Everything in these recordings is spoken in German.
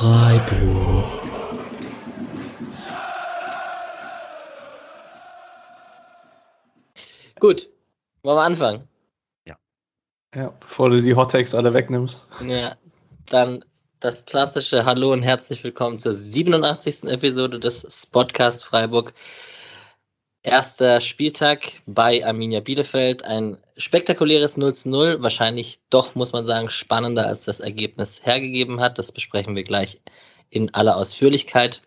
Freiburg. Gut, wollen wir anfangen? Ja, bevor du die Hottakes alle wegnimmst. Ja, dann das klassische Hallo und herzlich willkommen zur 87. Episode des Spotcast Freiburg. Erster Spieltag bei Arminia Bielefeld. Ein spektakuläres 0 zu 0. Wahrscheinlich doch, muss man sagen, spannender als das Ergebnis hergegeben hat. Das besprechen wir gleich in aller Ausführlichkeit.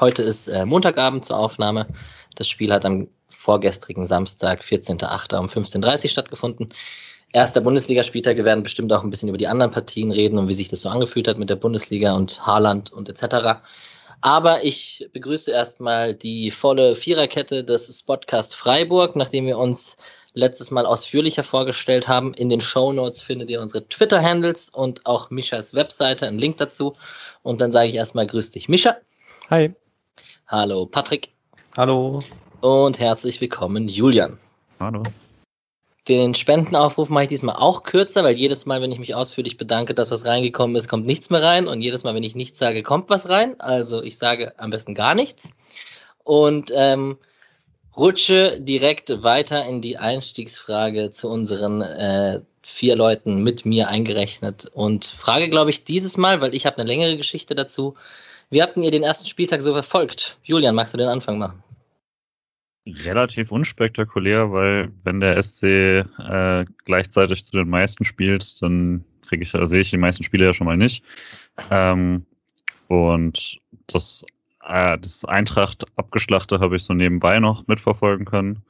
Heute ist äh, Montagabend zur Aufnahme. Das Spiel hat am vorgestrigen Samstag, 14.08. um 15.30 Uhr stattgefunden erster Bundesligaspieltag. Wir werden bestimmt auch ein bisschen über die anderen Partien reden und wie sich das so angefühlt hat mit der Bundesliga und Haaland und etc. Aber ich begrüße erstmal die volle Viererkette des Spotcast Freiburg, nachdem wir uns letztes Mal ausführlicher vorgestellt haben. In den Show Notes findet ihr unsere Twitter-Handles und auch Mischas Webseite, einen Link dazu. Und dann sage ich erstmal Grüß dich, Mischa. Hi. Hallo, Patrick. Hallo. Und herzlich willkommen, Julian. Hallo. Den Spendenaufruf mache ich diesmal auch kürzer, weil jedes Mal, wenn ich mich ausführlich bedanke, dass was reingekommen ist, kommt nichts mehr rein. Und jedes Mal, wenn ich nichts sage, kommt was rein. Also ich sage am besten gar nichts. Und ähm, rutsche direkt weiter in die Einstiegsfrage zu unseren äh, vier Leuten mit mir eingerechnet. Und frage, glaube ich, dieses Mal, weil ich habe eine längere Geschichte dazu. Wie habt ihr den ersten Spieltag so verfolgt? Julian, magst du den Anfang machen? Relativ unspektakulär, weil wenn der SC äh, gleichzeitig zu den meisten spielt, dann kriege ich, also sehe ich die meisten Spiele ja schon mal nicht. Ähm, und das, äh, das Eintracht abgeschlachte habe ich so nebenbei noch mitverfolgen können.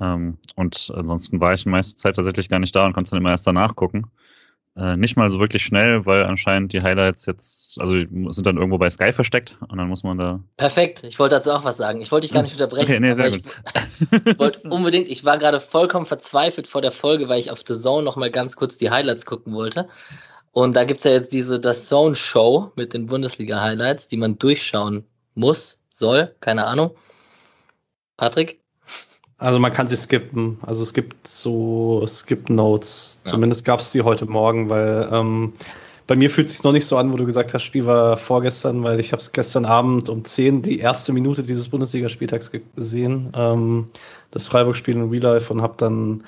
Ähm, und ansonsten war ich die meiste Zeit tatsächlich gar nicht da und konnte dann immer erst danach gucken. Äh, nicht mal so wirklich schnell, weil anscheinend die Highlights jetzt, also sind dann irgendwo bei Sky versteckt und dann muss man da. Perfekt, ich wollte dazu auch was sagen. Ich wollte dich gar nicht unterbrechen. Okay, nee, sehr gut. Ich wollte unbedingt, ich war gerade vollkommen verzweifelt vor der Folge, weil ich auf The Zone nochmal ganz kurz die Highlights gucken wollte. Und da gibt es ja jetzt diese The Zone Show mit den Bundesliga-Highlights, die man durchschauen muss, soll, keine Ahnung. Patrick? Also man kann sie skippen. Also es gibt so Skip-Notes. Ja. Zumindest gab es die heute Morgen, weil ähm, bei mir fühlt es sich noch nicht so an, wo du gesagt hast, Spiel war vorgestern, weil ich habe es gestern Abend um 10 die erste Minute dieses Bundesligaspieltags gesehen, ähm, das Freiburg-Spiel in Real Life und habe dann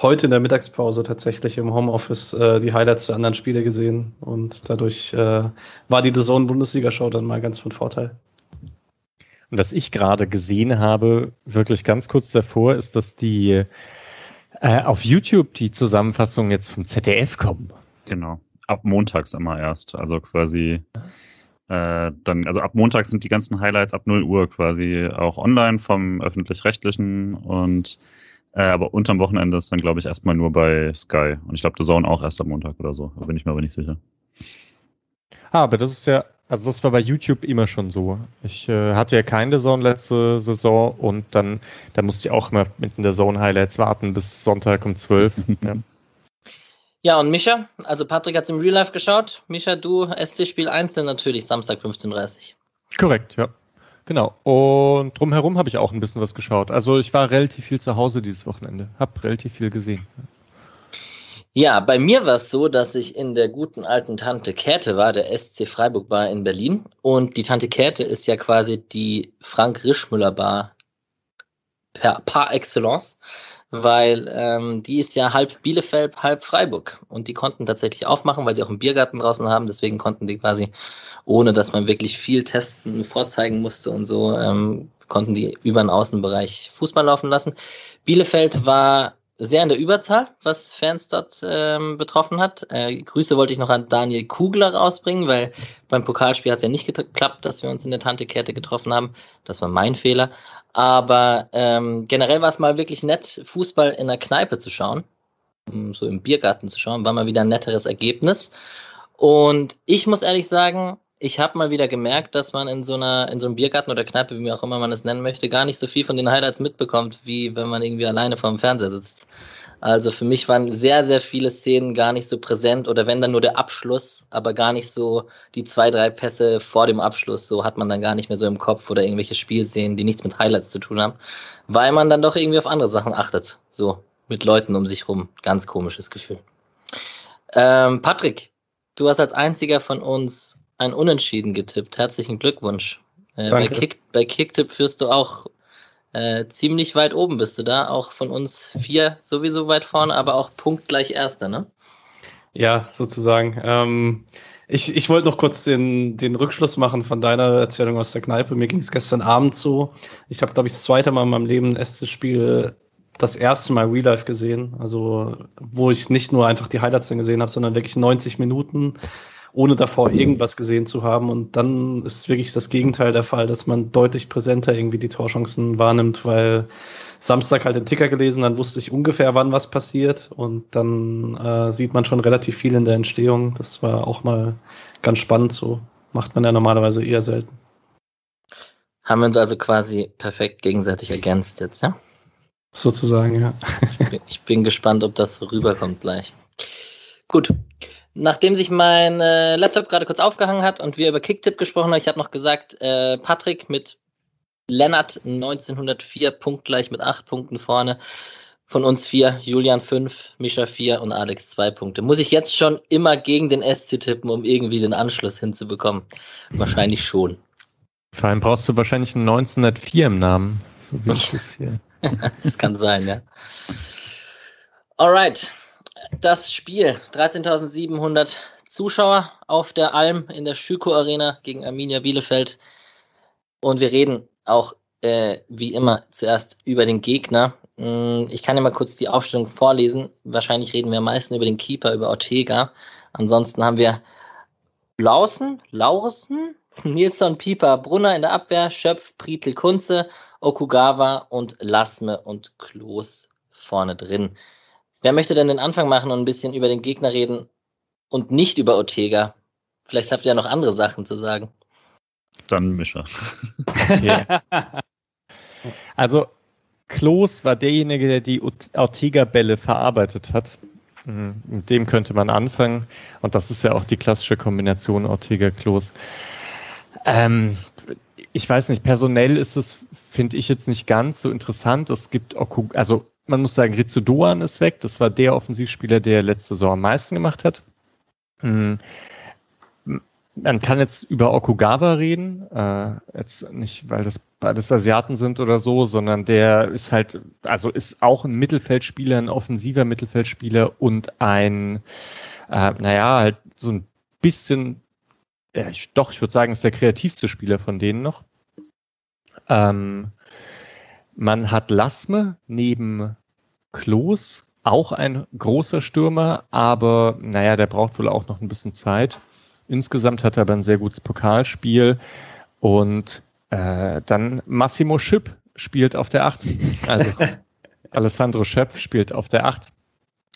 heute in der Mittagspause tatsächlich im Homeoffice äh, die Highlights der anderen Spiele gesehen und dadurch äh, war die The Zone Bundesliga-Show dann mal ganz von Vorteil. Und was ich gerade gesehen habe, wirklich ganz kurz davor, ist, dass die äh, auf YouTube die Zusammenfassungen jetzt vom ZDF kommen. Genau. Ab montags immer erst. Also quasi äh, dann, also ab Montag sind die ganzen Highlights ab 0 Uhr quasi auch online vom öffentlich-rechtlichen und äh, aber unterm Wochenende ist dann, glaube ich, erstmal nur bei Sky. Und ich glaube, The Zone auch erst am Montag oder so. Da bin ich mir aber nicht sicher. Ah, aber das ist ja also das war bei YouTube immer schon so. Ich äh, hatte ja keine Zone letzte Saison und dann, dann musste ich auch immer mit in der Zone Highlights warten bis Sonntag um 12. ja. ja, und Mischa, also Patrick hat es im Real Life geschaut. Mischa, du SC-Spiel einzeln natürlich, Samstag 15.30 Uhr. Korrekt, ja. Genau. Und drumherum habe ich auch ein bisschen was geschaut. Also ich war relativ viel zu Hause dieses Wochenende. Hab relativ viel gesehen. Ja, bei mir war es so, dass ich in der guten alten Tante Käthe war, der SC Freiburg Bar in Berlin. Und die Tante Käthe ist ja quasi die Frank Rischmüller Bar per, par excellence, weil ähm, die ist ja halb Bielefeld, halb Freiburg. Und die konnten tatsächlich aufmachen, weil sie auch einen Biergarten draußen haben. Deswegen konnten die quasi, ohne dass man wirklich viel testen, vorzeigen musste und so, ähm, konnten die über den Außenbereich Fußball laufen lassen. Bielefeld war sehr in der Überzahl, was Fans dort ähm, betroffen hat. Äh, Grüße wollte ich noch an Daniel Kugler rausbringen, weil beim Pokalspiel hat es ja nicht geklappt, dass wir uns in der Tante-Kette getroffen haben. Das war mein Fehler. Aber ähm, generell war es mal wirklich nett, Fußball in der Kneipe zu schauen, so im Biergarten zu schauen, war mal wieder ein netteres Ergebnis. Und ich muss ehrlich sagen, ich habe mal wieder gemerkt, dass man in so einer, in so einem Biergarten oder Kneipe, wie auch immer man es nennen möchte, gar nicht so viel von den Highlights mitbekommt, wie wenn man irgendwie alleine vor dem Fernseher sitzt. Also für mich waren sehr, sehr viele Szenen gar nicht so präsent oder wenn dann nur der Abschluss, aber gar nicht so die zwei, drei Pässe vor dem Abschluss, so hat man dann gar nicht mehr so im Kopf oder irgendwelche Spielszenen, die nichts mit Highlights zu tun haben, weil man dann doch irgendwie auf andere Sachen achtet. So mit Leuten um sich rum. Ganz komisches Gefühl. Ähm, Patrick, du hast als einziger von uns ein Unentschieden getippt. Herzlichen Glückwunsch. Äh, bei, Kick, bei Kicktipp führst du auch äh, ziemlich weit oben bist du da. Auch von uns vier sowieso weit vorne, aber auch punktgleich Erster, ne? Ja, sozusagen. Ähm, ich, ich wollte noch kurz den, den Rückschluss machen von deiner Erzählung aus der Kneipe. Mir ging es gestern Abend so. Ich habe, glaube ich, das zweite Mal in meinem Leben ein SC-Spiel das erste Mal Real Life gesehen. Also, wo ich nicht nur einfach die Highlights dann gesehen habe, sondern wirklich 90 Minuten ohne davor irgendwas gesehen zu haben. Und dann ist wirklich das Gegenteil der Fall, dass man deutlich präsenter irgendwie die Torchancen wahrnimmt, weil Samstag halt den Ticker gelesen, dann wusste ich ungefähr, wann was passiert. Und dann äh, sieht man schon relativ viel in der Entstehung. Das war auch mal ganz spannend. So macht man ja normalerweise eher selten. Haben wir uns also quasi perfekt gegenseitig ergänzt jetzt, ja? Sozusagen, ja. ich, bin, ich bin gespannt, ob das rüberkommt gleich. Gut, Nachdem sich mein äh, Laptop gerade kurz aufgehangen hat und wir über Kicktip gesprochen haben, ich habe noch gesagt, äh, Patrick mit Lennart 1904 punktgleich mit acht Punkten vorne. Von uns vier, Julian fünf, Mischa vier und Alex zwei Punkte. Muss ich jetzt schon immer gegen den SC tippen, um irgendwie den Anschluss hinzubekommen? Wahrscheinlich schon. Vor allem brauchst du wahrscheinlich einen 1904 im Namen. So wie ich das hier. das kann sein, ja. Alright das Spiel. 13.700 Zuschauer auf der Alm in der Schüko Arena gegen Arminia Bielefeld. Und wir reden auch äh, wie immer zuerst über den Gegner. Hm, ich kann ja mal kurz die Aufstellung vorlesen. Wahrscheinlich reden wir am meisten über den Keeper, über Ortega. Ansonsten haben wir Lausen, Laursen, Nilsson, Pieper, Brunner in der Abwehr, Schöpf, Prietl, Kunze, Okugawa und Lasme und Klos vorne drin. Wer möchte denn den Anfang machen und ein bisschen über den Gegner reden und nicht über Ortega? Vielleicht habt ihr ja noch andere Sachen zu sagen. Dann Mischer. also, Klos war derjenige, der die Ortega-Bälle verarbeitet hat. Mhm, mit dem könnte man anfangen. Und das ist ja auch die klassische Kombination Ortega-Klos. Ähm, ich weiß nicht, personell ist es, finde ich jetzt nicht ganz so interessant. Es gibt, also man muss sagen, Rizzo Doan ist weg. Das war der Offensivspieler, der letzte Saison am meisten gemacht hat. Hm. Man kann jetzt über Okugawa reden, äh, jetzt nicht, weil das beides Asiaten sind oder so, sondern der ist halt, also ist auch ein Mittelfeldspieler, ein offensiver Mittelfeldspieler und ein, äh, naja, halt so ein bisschen, ja, ich, doch, ich würde sagen, ist der kreativste Spieler von denen noch. Ähm, man hat Lasme neben Klos, auch ein großer Stürmer, aber naja, der braucht wohl auch noch ein bisschen Zeit. Insgesamt hat er aber ein sehr gutes Pokalspiel und äh, dann Massimo Schipp spielt auf der 8. Also Alessandro Schöpf spielt auf der 8.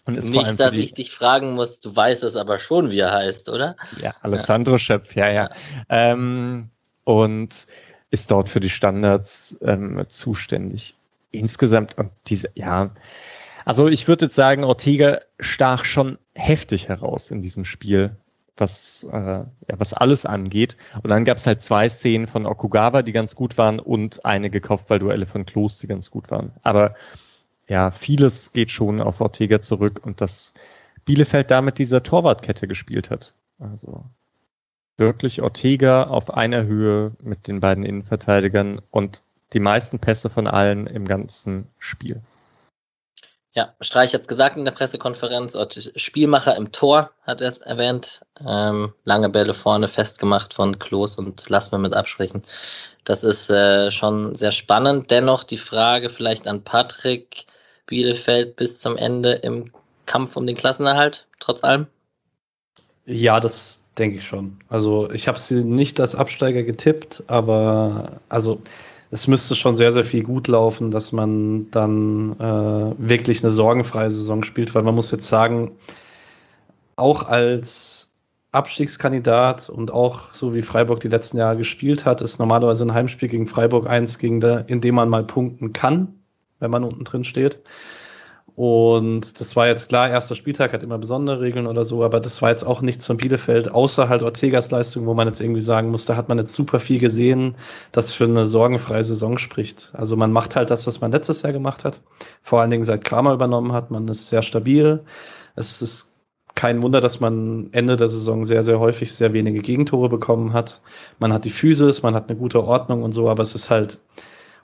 Und ist Nicht, dass ich dich fragen muss, du weißt es aber schon, wie er heißt, oder? Ja, Alessandro ja. Schöpf, ja, ja. ja. Ähm, und ist dort für die Standards ähm, zuständig. Insgesamt und diese, ja, also ich würde jetzt sagen, Ortega stach schon heftig heraus in diesem Spiel, was, äh, ja, was alles angeht. Und dann gab es halt zwei Szenen von Okugawa, die ganz gut waren, und einige Kopfballduelle von Klos, die ganz gut waren. Aber ja, vieles geht schon auf Ortega zurück und dass Bielefeld damit dieser Torwartkette gespielt hat. Also wirklich Ortega auf einer Höhe mit den beiden Innenverteidigern und die meisten Pässe von allen im ganzen Spiel. Ja, Streich hat es gesagt in der Pressekonferenz, Spielmacher im Tor hat er es erwähnt. Ähm, lange Bälle vorne festgemacht von Klos und lass mal mit absprechen. Das ist äh, schon sehr spannend. Dennoch die Frage vielleicht an Patrick Bielefeld bis zum Ende im Kampf um den Klassenerhalt, trotz allem? Ja, das denke ich schon. Also ich habe sie nicht als Absteiger getippt, aber also es müsste schon sehr, sehr viel gut laufen, dass man dann äh, wirklich eine sorgenfreie Saison spielt, weil man muss jetzt sagen, auch als Abstiegskandidat und auch so wie Freiburg die letzten Jahre gespielt hat, ist normalerweise ein Heimspiel gegen Freiburg eins, gegen der, in dem man mal punkten kann, wenn man unten drin steht. Und das war jetzt klar, erster Spieltag hat immer besondere Regeln oder so, aber das war jetzt auch nichts von Bielefeld, außer halt Ortegas Leistung, wo man jetzt irgendwie sagen muss, da hat man jetzt super viel gesehen, das für eine sorgenfreie Saison spricht. Also man macht halt das, was man letztes Jahr gemacht hat, vor allen Dingen seit Kramer übernommen hat, man ist sehr stabil, es ist kein Wunder, dass man Ende der Saison sehr, sehr häufig sehr wenige Gegentore bekommen hat. Man hat die Physis, man hat eine gute Ordnung und so, aber es ist halt,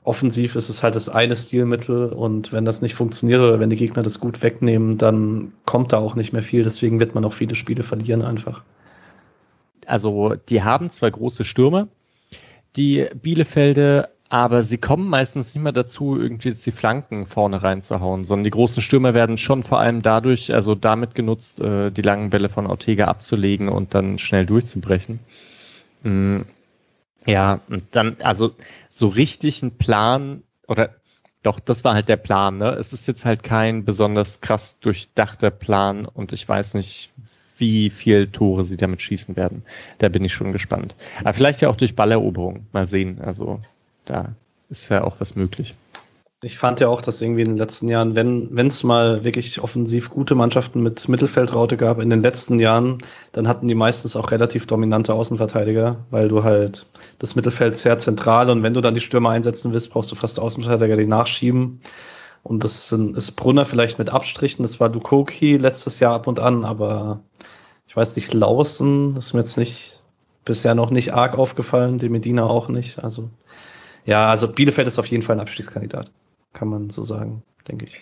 offensiv ist es halt das eine Stilmittel und wenn das nicht funktioniert oder wenn die Gegner das gut wegnehmen, dann kommt da auch nicht mehr viel. Deswegen wird man auch viele Spiele verlieren einfach. Also die haben zwei große Stürme, die Bielefelde, aber sie kommen meistens nicht mehr dazu, irgendwie jetzt die Flanken vorne reinzuhauen, sondern die großen Stürmer werden schon vor allem dadurch, also damit genutzt, äh, die langen Bälle von Ortega abzulegen und dann schnell durchzubrechen. Ja, und dann, also so richtig ein Plan oder doch, das war halt der Plan, ne? Es ist jetzt halt kein besonders krass durchdachter Plan und ich weiß nicht, wie viel Tore sie damit schießen werden. Da bin ich schon gespannt. Aber vielleicht ja auch durch Balleroberung. Mal sehen. Also da ist ja auch was möglich. Ich fand ja auch, dass irgendwie in den letzten Jahren, wenn es mal wirklich offensiv gute Mannschaften mit Mittelfeldraute gab, in den letzten Jahren, dann hatten die meistens auch relativ dominante Außenverteidiger, weil du halt das Mittelfeld sehr zentral und wenn du dann die Stürmer einsetzen willst, brauchst du fast Außenverteidiger, die nachschieben. Und das sind, ist Brunner vielleicht mit Abstrichen, das war Dukoki letztes Jahr ab und an, aber ich weiß nicht, Lausen ist mir jetzt nicht bisher noch nicht arg aufgefallen, die Medina auch nicht. Also ja, also Bielefeld ist auf jeden Fall ein Abstiegskandidat kann man so sagen, denke ich.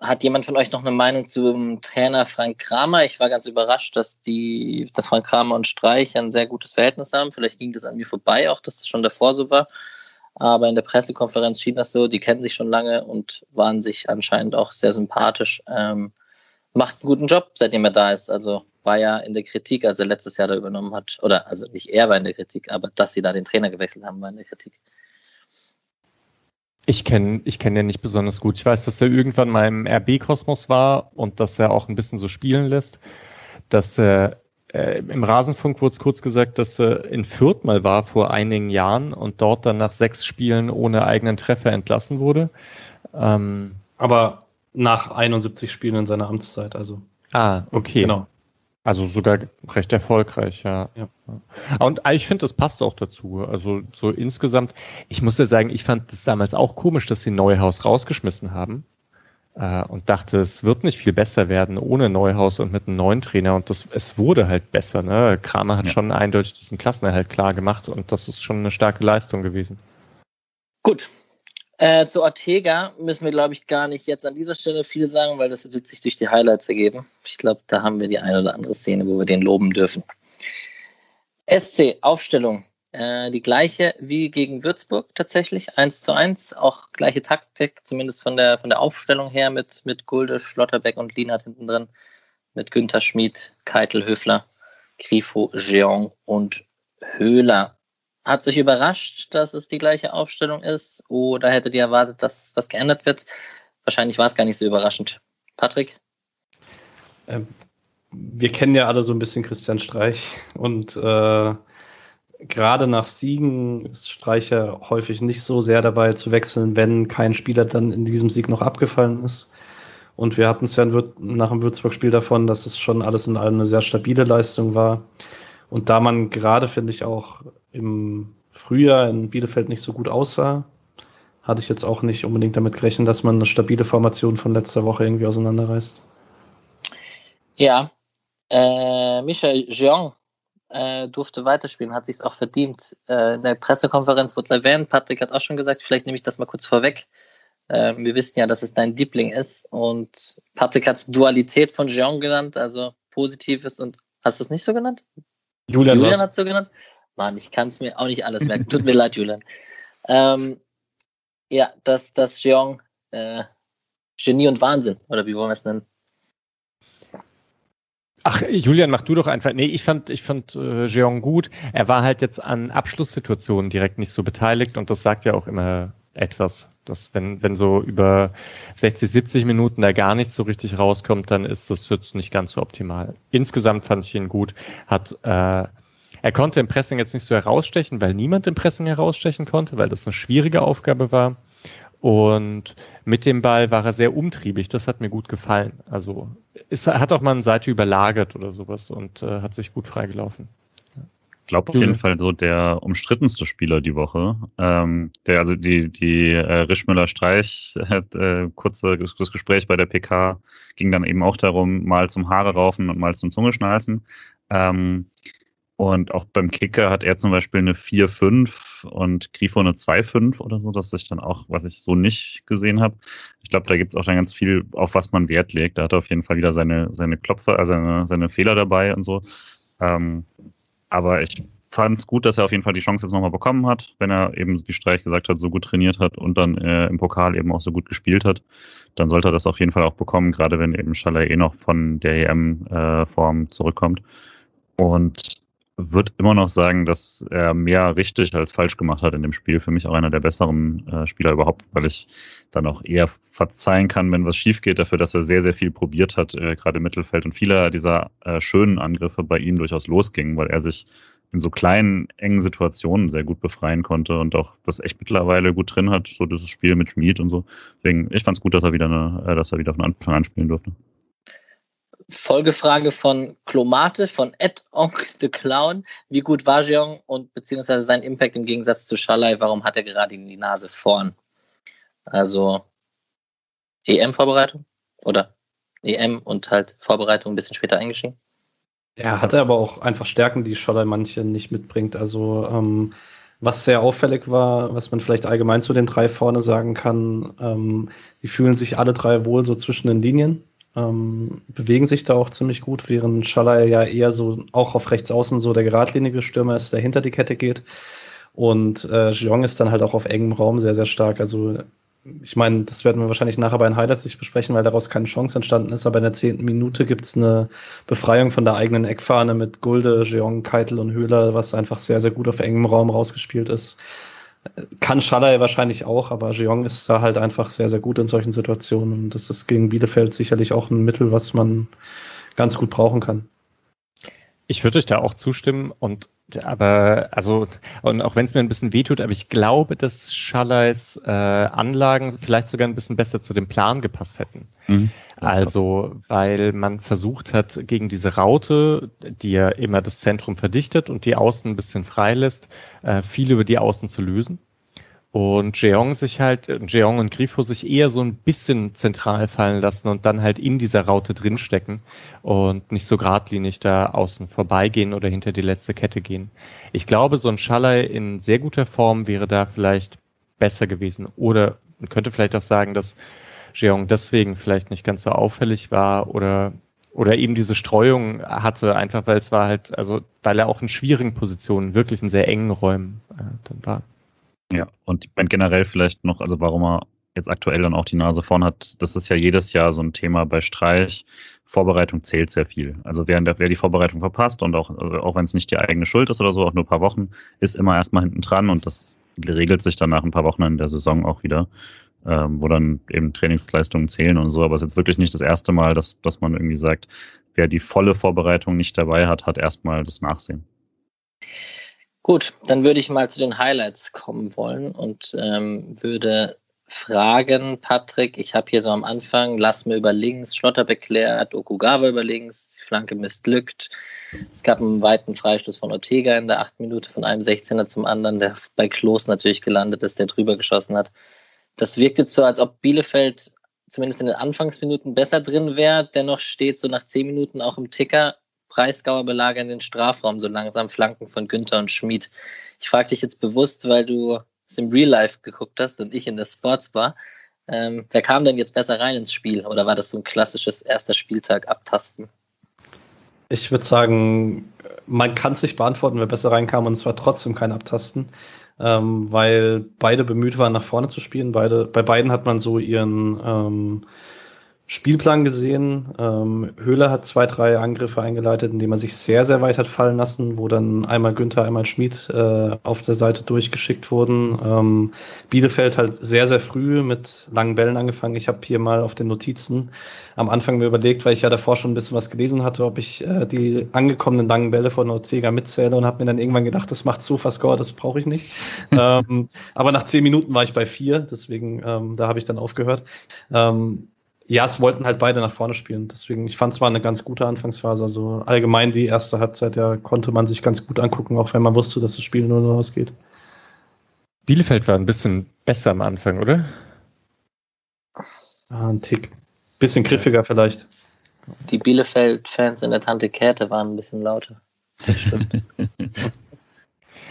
Hat jemand von euch noch eine Meinung zum Trainer Frank Kramer? Ich war ganz überrascht, dass die, dass Frank Kramer und Streich ein sehr gutes Verhältnis haben. Vielleicht ging das an mir vorbei, auch dass das schon davor so war. Aber in der Pressekonferenz schien das so. Die kennen sich schon lange und waren sich anscheinend auch sehr sympathisch. Ähm, macht einen guten Job, seitdem er da ist. Also war ja in der Kritik, als er letztes Jahr da übernommen hat. Oder also nicht er war in der Kritik, aber dass sie da den Trainer gewechselt haben, war in der Kritik. Ich kenne ich kenn den nicht besonders gut. Ich weiß, dass er irgendwann mal im RB-Kosmos war und dass er auch ein bisschen so spielen lässt. Dass er äh, im Rasenfunk wurde es kurz gesagt, dass er in Fürth mal war vor einigen Jahren und dort dann nach sechs Spielen ohne eigenen Treffer entlassen wurde. Ähm, Aber nach 71 Spielen in seiner Amtszeit, also. Ah, okay. Genau. Also sogar recht erfolgreich, ja. ja. Und ich finde, das passt auch dazu. Also so insgesamt, ich muss ja sagen, ich fand das damals auch komisch, dass sie Neuhaus rausgeschmissen haben äh, und dachte, es wird nicht viel besser werden ohne Neuhaus und mit einem neuen Trainer. Und das, es wurde halt besser. Ne? Kramer hat ja. schon eindeutig diesen Klassenerhalt klar gemacht und das ist schon eine starke Leistung gewesen. Gut, äh, zu Ortega müssen wir, glaube ich, gar nicht jetzt an dieser Stelle viel sagen, weil das wird sich durch die Highlights ergeben. Ich glaube, da haben wir die eine oder andere Szene, wo wir den loben dürfen. SC, Aufstellung. Äh, die gleiche wie gegen Würzburg tatsächlich, 1 zu 1. Auch gleiche Taktik, zumindest von der, von der Aufstellung her mit, mit Gulde, Schlotterbeck und Lienhardt hinten drin. Mit Günther Schmid, Keitel, Höfler, Grifo, Jeong und Höhler. Hat sich überrascht, dass es die gleiche Aufstellung ist oder hättet ihr erwartet, dass was geändert wird? Wahrscheinlich war es gar nicht so überraschend. Patrick? Ähm, wir kennen ja alle so ein bisschen Christian Streich und äh, gerade nach Siegen ist Streich ja häufig nicht so sehr dabei zu wechseln, wenn kein Spieler dann in diesem Sieg noch abgefallen ist. Und wir hatten es ja nach dem Würzburg-Spiel davon, dass es schon alles in allem eine sehr stabile Leistung war. Und da man gerade, finde ich, auch im Frühjahr in Bielefeld nicht so gut aussah, hatte ich jetzt auch nicht unbedingt damit gerechnet, dass man eine stabile Formation von letzter Woche irgendwie auseinanderreißt. Ja, äh, Michel Jean äh, durfte weiterspielen, hat sich auch verdient. Äh, in der Pressekonferenz wurde es erwähnt, Patrick hat auch schon gesagt, vielleicht nehme ich das mal kurz vorweg. Äh, wir wissen ja, dass es dein Liebling ist und Patrick hat es Dualität von Jean genannt, also Positives und hast du es nicht so genannt? Julian, Julian hat es so genannt. Mann, ich kann es mir auch nicht alles merken. Tut mir leid, Julian. Ähm, ja, das, das Jeong, äh, Genie und Wahnsinn, oder wie wollen wir es nennen? Ach, Julian, mach du doch einfach. Nee, ich fand, ich fand äh, Jeong gut. Er war halt jetzt an Abschlusssituationen direkt nicht so beteiligt und das sagt ja auch immer etwas, dass wenn, wenn so über 60, 70 Minuten da gar nichts so richtig rauskommt, dann ist das jetzt nicht ganz so optimal. Insgesamt fand ich ihn gut, hat äh, er konnte im Pressing jetzt nicht so herausstechen, weil niemand im Pressing herausstechen konnte, weil das eine schwierige Aufgabe war. Und mit dem Ball war er sehr umtriebig. Das hat mir gut gefallen. Also ist, hat auch mal eine Seite überlagert oder sowas und äh, hat sich gut freigelaufen. glaube auf jeden Fall so der umstrittenste Spieler die Woche. Ähm, der, also die, die äh, Rischmüller-Streich, äh, kurze das Gespräch bei der PK ging dann eben auch darum, mal zum Haare raufen und mal zum Zungeschnalzen. Ähm, und auch beim Kicker hat er zum Beispiel eine 4-5 und Grifo eine 2-5 oder so, das ich dann auch, was ich so nicht gesehen habe. Ich glaube, da gibt es auch dann ganz viel, auf was man Wert legt. Da hat er auf jeden Fall wieder seine, seine Klopfer, also seine, seine Fehler dabei und so. Ähm, aber ich fand es gut, dass er auf jeden Fall die Chance jetzt nochmal bekommen hat, wenn er eben, wie Streich gesagt hat, so gut trainiert hat und dann äh, im Pokal eben auch so gut gespielt hat. Dann sollte er das auf jeden Fall auch bekommen, gerade wenn eben Schaller eh noch von der EM-Form äh, zurückkommt. Und würde immer noch sagen, dass er mehr richtig als falsch gemacht hat in dem Spiel. Für mich auch einer der besseren äh, Spieler überhaupt, weil ich dann auch eher verzeihen kann, wenn was schief geht, dafür, dass er sehr, sehr viel probiert hat, äh, gerade im Mittelfeld und viele dieser äh, schönen Angriffe bei ihm durchaus losgingen, weil er sich in so kleinen, engen Situationen sehr gut befreien konnte und auch das echt mittlerweile gut drin hat, so dieses Spiel mit Schmied und so. Deswegen, ich fand es gut, dass er wieder eine, äh, dass er wieder von Anfang an spielen durfte. Folgefrage von Klomate von Ed Onk the Clown. Wie gut war Jeong und beziehungsweise sein Impact im Gegensatz zu Schalai? Warum hat er gerade die Nase vorn? Also EM-Vorbereitung oder EM und halt Vorbereitung ein bisschen später hat er aber auch einfach Stärken, die Schalai manche nicht mitbringt. Also ähm, was sehr auffällig war, was man vielleicht allgemein zu den drei vorne sagen kann, ähm, die fühlen sich alle drei wohl so zwischen den Linien ähm, bewegen sich da auch ziemlich gut, während Schalay ja eher so auch auf rechts außen so der geradlinige Stürmer ist, der hinter die Kette geht. Und äh, Jeong ist dann halt auch auf engem Raum sehr, sehr stark. Also ich meine, das werden wir wahrscheinlich nachher bei den Highlights nicht besprechen, weil daraus keine Chance entstanden ist. Aber in der zehnten Minute gibt es eine Befreiung von der eigenen Eckfahne mit Gulde, Jeong, Keitel und Höhler, was einfach sehr, sehr gut auf engem Raum rausgespielt ist. Kann Schaller wahrscheinlich auch, aber Jeong ist da halt einfach sehr, sehr gut in solchen Situationen. Und das ist gegen Bielefeld sicherlich auch ein Mittel, was man ganz gut brauchen kann. Ich würde euch da auch zustimmen und aber also und auch wenn es mir ein bisschen wehtut, aber ich glaube, dass Schallers äh, Anlagen vielleicht sogar ein bisschen besser zu dem Plan gepasst hätten. Mhm. Also weil man versucht hat, gegen diese Raute, die ja immer das Zentrum verdichtet und die Außen ein bisschen freilässt, äh, viel über die Außen zu lösen und Jeong sich halt, Jeong und Grifo sich eher so ein bisschen zentral fallen lassen und dann halt in dieser Raute drinstecken und nicht so geradlinig da außen vorbeigehen oder hinter die letzte Kette gehen. Ich glaube, so ein Schallei in sehr guter Form wäre da vielleicht besser gewesen. Oder man könnte vielleicht auch sagen, dass Jeong deswegen vielleicht nicht ganz so auffällig war oder oder eben diese Streuung hatte, einfach weil es war halt, also weil er auch in schwierigen Positionen, wirklich in sehr engen Räumen äh, dann war. Ja, und ich meine generell vielleicht noch, also warum er jetzt aktuell dann auch die Nase vorn hat, das ist ja jedes Jahr so ein Thema bei Streich. Vorbereitung zählt sehr viel. Also wer, wer die Vorbereitung verpasst und auch, also auch wenn es nicht die eigene Schuld ist oder so, auch nur ein paar Wochen, ist immer erstmal hinten dran und das regelt sich dann nach ein paar Wochen in der Saison auch wieder, ähm, wo dann eben Trainingsleistungen zählen und so. Aber es ist jetzt wirklich nicht das erste Mal, dass, dass man irgendwie sagt, wer die volle Vorbereitung nicht dabei hat, hat erstmal das Nachsehen. Gut, dann würde ich mal zu den Highlights kommen wollen und ähm, würde fragen, Patrick, ich habe hier so am Anfang, lass mir über links, Schlotterbeck klärt, Okugawa über links, die Flanke missglückt. Es gab einen weiten Freistoß von Ortega in der achten Minute von einem 16er zum anderen, der bei Klos natürlich gelandet ist, der drüber geschossen hat. Das wirkt jetzt so, als ob Bielefeld zumindest in den Anfangsminuten besser drin wäre. Dennoch steht so nach zehn Minuten auch im Ticker Breisgauer belagern den Strafraum so langsam, Flanken von Günther und Schmid. Ich frage dich jetzt bewusst, weil du es im Real Life geguckt hast und ich in der Sportsbar. Ähm, wer kam denn jetzt besser rein ins Spiel? Oder war das so ein klassisches erster Spieltag abtasten? Ich würde sagen, man kann sich beantworten, wer besser reinkam und es war trotzdem kein Abtasten, ähm, weil beide bemüht waren, nach vorne zu spielen. Beide, bei beiden hat man so ihren ähm, Spielplan gesehen. Ähm, Höhler hat zwei, drei Angriffe eingeleitet, indem er sich sehr, sehr weit hat fallen lassen, wo dann einmal Günther, einmal Schmid äh, auf der Seite durchgeschickt wurden. Ähm, Bielefeld halt sehr, sehr früh mit langen Bällen angefangen. Ich habe hier mal auf den Notizen am Anfang mir überlegt, weil ich ja davor schon ein bisschen was gelesen hatte, ob ich äh, die angekommenen langen Bälle von Ortega mitzähle und habe mir dann irgendwann gedacht, das macht Sofa-Score, das brauche ich nicht. ähm, aber nach zehn Minuten war ich bei vier, deswegen ähm, da habe ich dann aufgehört. Ähm, Ja, es wollten halt beide nach vorne spielen. Deswegen, ich fand es war eine ganz gute Anfangsphase. Also allgemein die erste Halbzeit, ja, konnte man sich ganz gut angucken, auch wenn man wusste, dass das Spiel nur noch ausgeht. Bielefeld war ein bisschen besser am Anfang, oder? Ah, ein Tick. Bisschen griffiger vielleicht. Die Bielefeld-Fans in der Tante Käthe waren ein bisschen lauter. Das stimmt.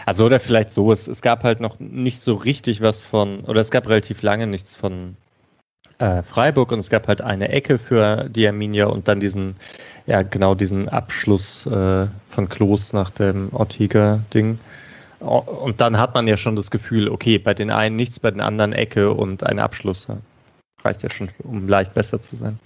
also oder vielleicht so, es, es gab halt noch nicht so richtig was von, oder es gab relativ lange nichts von äh, Freiburg und es gab halt eine Ecke für die Arminia und dann diesen, ja genau diesen Abschluss äh, von Klos nach dem Ortega-Ding. Und dann hat man ja schon das Gefühl, okay, bei den einen nichts, bei den anderen Ecke und ein Abschluss. Reicht ja schon, um leicht besser zu sein.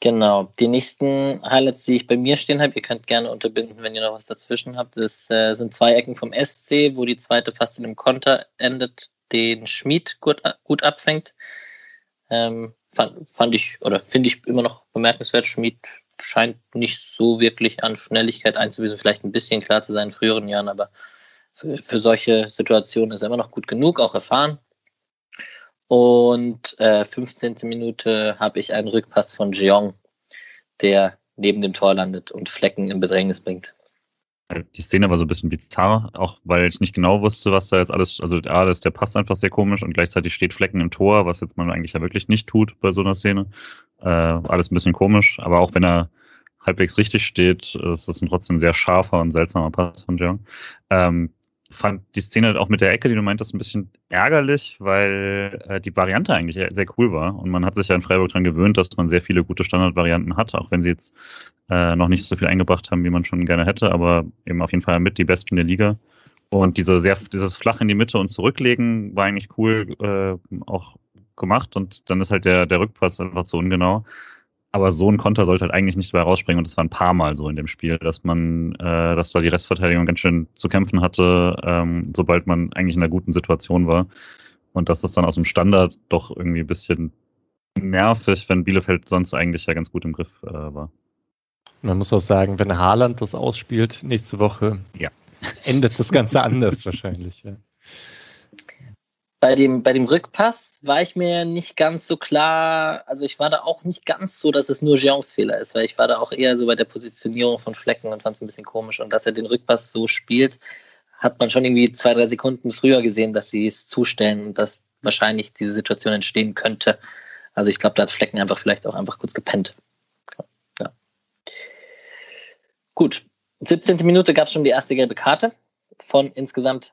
Genau. Die nächsten Highlights, die ich bei mir stehen habe, ihr könnt gerne unterbinden, wenn ihr noch was dazwischen habt, das äh, sind zwei Ecken vom SC, wo die zweite fast in einem Konter endet, den Schmied gut, gut abfängt. Ähm, fand, fand ich oder finde ich immer noch bemerkenswert. Schmied scheint nicht so wirklich an Schnelligkeit einzuwiesen, vielleicht ein bisschen klar zu sein in früheren Jahren, aber für, für solche Situationen ist er immer noch gut genug, auch erfahren. Und äh, 15. Minute habe ich einen Rückpass von Jeong, der neben dem Tor landet und Flecken in Bedrängnis bringt. Die Szene war so ein bisschen bizarr, auch weil ich nicht genau wusste, was da jetzt alles, also A, das, der passt einfach sehr komisch und gleichzeitig steht Flecken im Tor, was jetzt man eigentlich ja wirklich nicht tut bei so einer Szene. Äh, alles ein bisschen komisch, aber auch wenn er halbwegs richtig steht, ist das ein trotzdem sehr scharfer und seltsamer Pass von Jeong. Ähm, fand die Szene auch mit der Ecke, die du meintest, ein bisschen ärgerlich, weil äh, die Variante eigentlich sehr cool war. Und man hat sich ja in Freiburg daran gewöhnt, dass man sehr viele gute Standardvarianten hat, auch wenn sie jetzt äh, noch nicht so viel eingebracht haben, wie man schon gerne hätte, aber eben auf jeden Fall mit die besten der Liga. Und diese sehr, dieses Flach in die Mitte und zurücklegen war eigentlich cool äh, auch gemacht. Und dann ist halt der, der Rückpass einfach zu ungenau. Aber so ein Konter sollte halt eigentlich nicht dabei rausspringen und das war ein paar Mal so in dem Spiel, dass man, äh, dass da die Restverteidigung ganz schön zu kämpfen hatte, ähm, sobald man eigentlich in einer guten Situation war. Und dass das dann aus dem Standard doch irgendwie ein bisschen nervig, wenn Bielefeld sonst eigentlich ja ganz gut im Griff äh, war. Man muss auch sagen, wenn Haaland das ausspielt nächste Woche, ja. endet das Ganze anders wahrscheinlich. Ja bei dem, bei dem Rückpass war ich mir nicht ganz so klar, also ich war da auch nicht ganz so, dass es nur Jeans Fehler ist, weil ich war da auch eher so bei der Positionierung von Flecken und fand es ein bisschen komisch. Und dass er den Rückpass so spielt, hat man schon irgendwie zwei, drei Sekunden früher gesehen, dass sie es zustellen und dass wahrscheinlich diese Situation entstehen könnte. Also ich glaube, da hat Flecken einfach vielleicht auch einfach kurz gepennt. Ja. Gut. 17. Minute gab es schon die erste gelbe Karte von insgesamt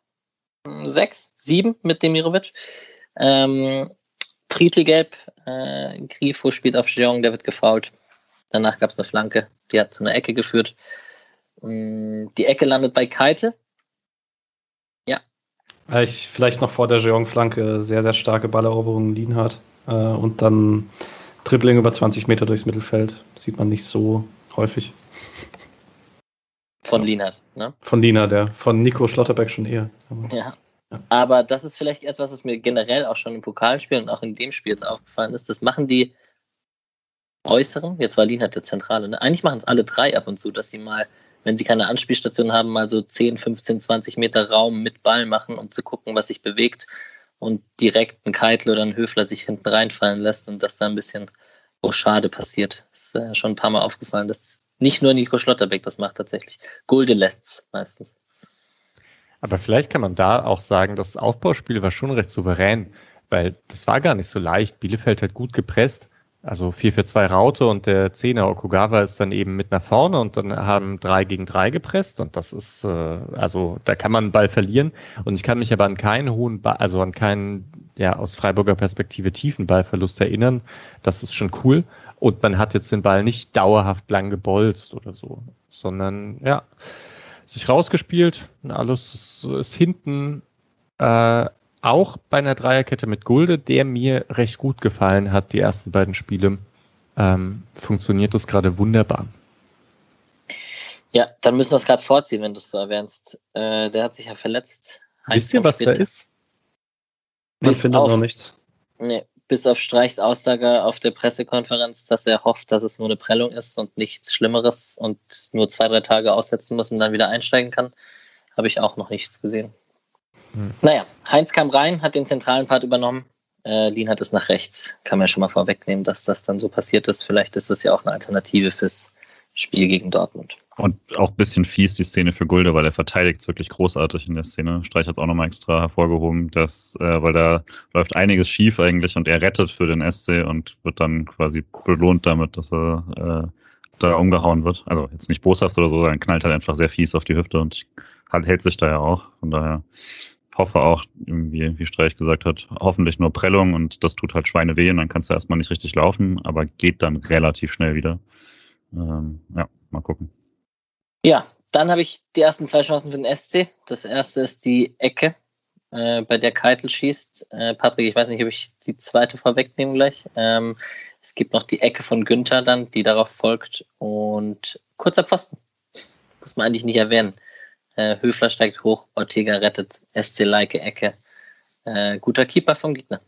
sechs, sieben mit Demirovic. Ähm, Prietl gelb, äh, Grifo spielt auf Jeong, der wird gefault. Danach gab es eine Flanke, die hat zu einer Ecke geführt. Ähm, die Ecke landet bei Keitel. Ja. Ich, vielleicht noch vor der Jeong-Flanke sehr, sehr starke Balleroberung Lienhardt. Äh, und dann Dribbling über 20 Meter durchs Mittelfeld. Sieht man nicht so häufig. Von Lienhardt, ne? Von Lienhardt, ja. Von Nico Schlotterbeck schon eher. Aber, ja. ja. Aber das ist vielleicht etwas, was mir generell auch schon im Pokalspiel und auch in dem Spiel jetzt aufgefallen ist. Das machen die Äußeren, jetzt war Lienhardt der Zentrale, ne? Eigentlich machen es alle drei ab und zu, dass sie mal, wenn sie keine Anspielstation haben, mal so 10, 15, 20 Meter Raum mit Ball machen, um zu gucken, was sich bewegt und direkt ein Keitel oder ein Höfler sich hinten reinfallen lässt und dass da ein bisschen Rochade passiert. Das ist äh, schon ein paar Mal aufgefallen, dass nicht nur Nico Schlotterbeck das macht tatsächlich. Gulde lässt's meistens. Aber vielleicht kann man da auch sagen, das Aufbauspiel war schon recht souverän, weil das war gar nicht so leicht. Bielefeld hat gut gepresst. Also 4-4-2 Raute und der Zehner Okugawa ist dann eben mit nach vorne und dann haben drei gegen drei gepresst und das ist, äh, also da kann man einen Ball verlieren und ich kann mich aber an keinen hohen Ball, also an keinen, ja, aus Freiburger Perspektive tiefen Ballverlust erinnern. Das ist schon cool. Und man hat jetzt den Ball nicht dauerhaft lang gebolzt oder so, sondern ja, sich rausgespielt und alles ist, ist hinten äh, auch bei einer Dreierkette mit Gulde, der mir recht gut gefallen hat, die ersten beiden Spiele, ähm, funktioniert das gerade wunderbar. Ja, dann müssen wir es gerade vorziehen, wenn du es so erwähnst. Äh, der hat sich ja verletzt. Wisst ihr, was da ist? Man findet noch nichts. Nee, bis auf Streichs Aussage auf der Pressekonferenz, dass er hofft, dass es nur eine Prellung ist und nichts Schlimmeres und nur zwei, drei Tage aussetzen muss und dann wieder einsteigen kann, habe ich auch noch nichts gesehen. Hm. Naja, Heinz kam rein, hat den zentralen Part übernommen. Äh, Lien hat es nach rechts. Kann man ja schon mal vorwegnehmen, dass das dann so passiert ist. Vielleicht ist das ja auch eine Alternative fürs Spiel gegen Dortmund. Und auch ein bisschen fies die Szene für Gulde, weil er verteidigt es wirklich großartig in der Szene. Streich hat es auch nochmal extra hervorgehoben, dass, äh, weil da läuft einiges schief eigentlich und er rettet für den SC und wird dann quasi belohnt damit, dass er äh, da umgehauen wird. Also jetzt nicht boshaft oder so, sondern knallt halt einfach sehr fies auf die Hüfte und halt, hält sich da ja auch. Von daher hoffe auch, wie, wie Streich gesagt hat, hoffentlich nur Prellung und das tut halt Schweine weh und dann kannst du erstmal nicht richtig laufen, aber geht dann relativ schnell wieder. Ähm, ja, mal gucken. Ja, dann habe ich die ersten zwei Chancen für den SC. Das erste ist die Ecke, äh, bei der Keitel schießt. Äh, Patrick, ich weiß nicht, ob ich die zweite vorwegnehme gleich. Ähm, es gibt noch die Ecke von Günther dann, die darauf folgt. Und kurzer Pfosten. Muss man eigentlich nicht erwähnen. Äh, Höfler steigt hoch, Ortega rettet, SC Leike Ecke. Äh, guter Keeper vom Gegner.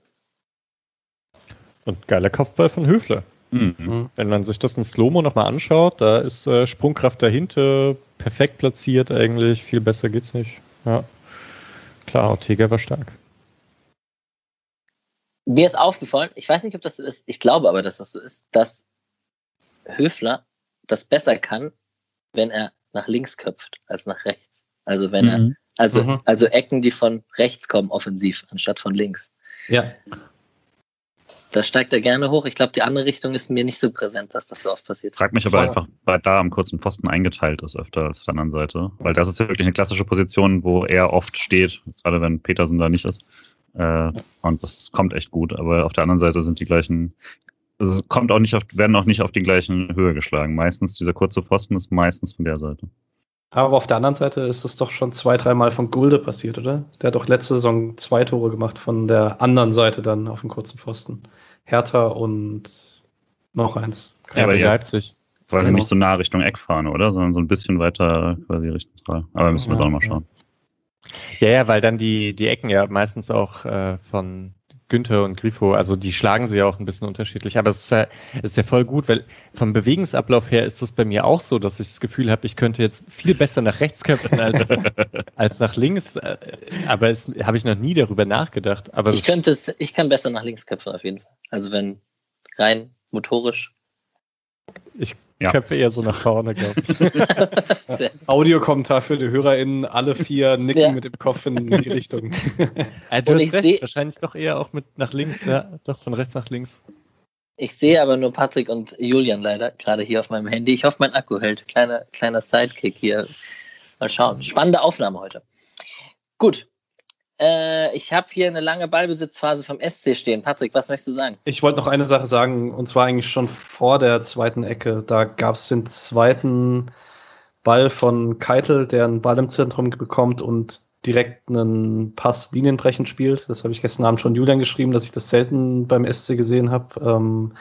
Und geiler Kopfball von Höfler. Mhm. Wenn man sich das in Slow-Mo nochmal anschaut, da ist äh, Sprungkraft dahinter perfekt platziert eigentlich. Viel besser geht's nicht. Ja. Klar, Ortega war stark. Mir ist aufgefallen, ich weiß nicht, ob das so ist, ich glaube aber, dass das so ist, dass Höfler das besser kann, wenn er nach links köpft als nach rechts. Also wenn mhm. er, also, mhm. also Ecken, die von rechts kommen, offensiv, anstatt von links. Ja. Da steigt er gerne hoch. Ich glaube, die andere Richtung ist mir nicht so präsent, dass das so oft passiert. Frag mich aber einfach, weil da am kurzen Pfosten eingeteilt ist öfter als auf der anderen Seite. Weil das ist ja wirklich eine klassische Position, wo er oft steht, gerade wenn Petersen da nicht ist. Äh, und das kommt echt gut. Aber auf der anderen Seite sind die gleichen, es kommt auch nicht auf, werden auch nicht auf die gleichen Höhe geschlagen. Meistens, dieser kurze Pfosten ist meistens von der Seite. Aber auf der anderen Seite ist es doch schon zwei, dreimal von Gulde passiert, oder? Der hat doch letzte Saison zwei Tore gemacht von der anderen Seite dann auf dem kurzen Pfosten. Hertha und noch eins. Ja, aber Leipzig. Quasi genau. nicht so nah Richtung Eckfahne, oder? Sondern so ein bisschen weiter quasi Richtung Strahl. Aber müssen wir ja, auch nochmal schauen. Ja, ja, weil dann die, die Ecken ja meistens auch äh, von Günther und Grifo, also die schlagen sie ja auch ein bisschen unterschiedlich. Aber es ist ja, ist ja voll gut, weil vom Bewegungsablauf her ist es bei mir auch so, dass ich das Gefühl habe, ich könnte jetzt viel besser nach rechts köpfen als, als nach links. Aber es habe ich noch nie darüber nachgedacht. Aber ich könnte es, ich kann besser nach links köpfen auf jeden Fall. Also wenn rein motorisch. Ich ja. Köpfe eher so nach vorne, glaube ich. Audiokommentar für die HörerInnen, alle vier nicken ja. mit dem Kopf in die Richtung. äh, du Und hast recht, wahrscheinlich doch eher auch mit nach links, ja, doch von rechts nach links. Ich sehe aber nur Patrick und Julian leider, gerade hier auf meinem Handy. Ich hoffe, mein Akku hält. Kleiner, kleiner Sidekick hier. Mal schauen. Spannende Aufnahme heute. Gut, äh, ich habe hier eine lange Ballbesitzphase vom SC stehen. Patrick, was möchtest du sagen? Ich wollte noch eine Sache sagen, und zwar eigentlich schon vor der zweiten Ecke. Da gab es den zweiten Ball von Keitel, der einen Ball im Zentrum bekommt und direkt einen Pass linienbrechend spielt. Das habe ich gestern Abend schon Julian geschrieben, dass ich das selten beim SC gesehen habe. Ähm,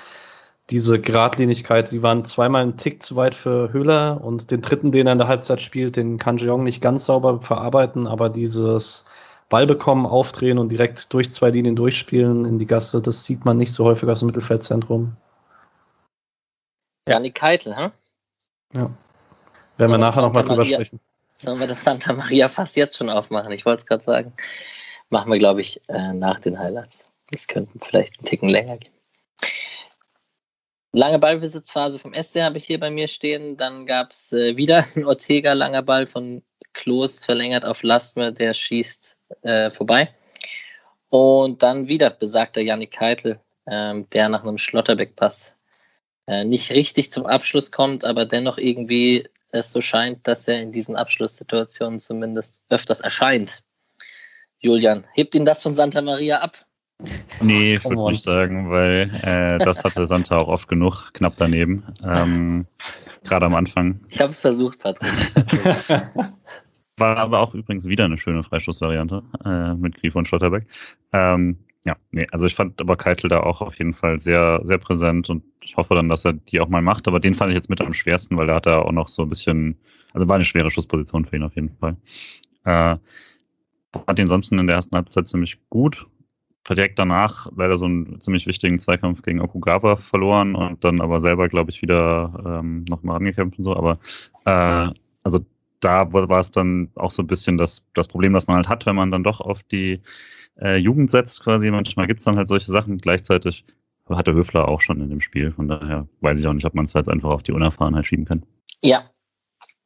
diese Gradlinigkeit, die waren zweimal einen Tick zu weit für Höhler und den dritten, den er in der Halbzeit spielt, den kann Jeong nicht ganz sauber verarbeiten, aber dieses Ball bekommen, aufdrehen und direkt durch zwei Linien durchspielen in die Gasse. Das sieht man nicht so häufig aus dem Mittelfeldzentrum. Janik Keitel, hm? Ja. Werden wir nachher nochmal drüber sprechen. Sollen wir das Santa Maria fast jetzt schon aufmachen? Ich wollte es gerade sagen. Machen wir, glaube ich, äh, nach den Highlights. Das könnten vielleicht einen Ticken länger gehen. Lange Ballbesitzphase vom SC habe ich hier bei mir stehen. Dann gab es äh, wieder einen Ortega, langer Ball von Klos verlängert auf Lastme, der schießt äh, vorbei. Und dann wieder besagter Janik Keitel, ähm, der nach einem Schlotterbeck-Pass äh, nicht richtig zum Abschluss kommt, aber dennoch irgendwie es so scheint, dass er in diesen Abschlusssituationen zumindest öfters erscheint. Julian, hebt ihn das von Santa Maria ab? Nee, ich würde nicht sagen, weil äh, das hatte Santa auch oft genug knapp daneben. Ähm, Gerade am Anfang. Ich habe es versucht, Patrick. War aber auch übrigens wieder eine schöne Freistoßvariante äh, mit Grief und Schlotterbeck. Ähm, ja, nee, also ich fand aber Keitel da auch auf jeden Fall sehr, sehr präsent und ich hoffe dann, dass er die auch mal macht. Aber den fand ich jetzt mit am schwersten, weil da hat er auch noch so ein bisschen, also war eine schwere Schussposition für ihn auf jeden Fall. Äh, hat ihn sonst in der ersten Halbzeit ziemlich gut. Direkt danach leider so einen ziemlich wichtigen Zweikampf gegen Okugawa verloren und dann aber selber, glaube ich, wieder ähm, nochmal angekämpft und so. Aber äh, also da war es dann auch so ein bisschen das, das Problem, das man halt hat, wenn man dann doch auf die äh, Jugend setzt quasi. Manchmal gibt es dann halt solche Sachen. Gleichzeitig hatte Höfler auch schon in dem Spiel. Von daher weiß ich auch nicht, ob man es jetzt einfach auf die Unerfahrenheit schieben kann. Ja.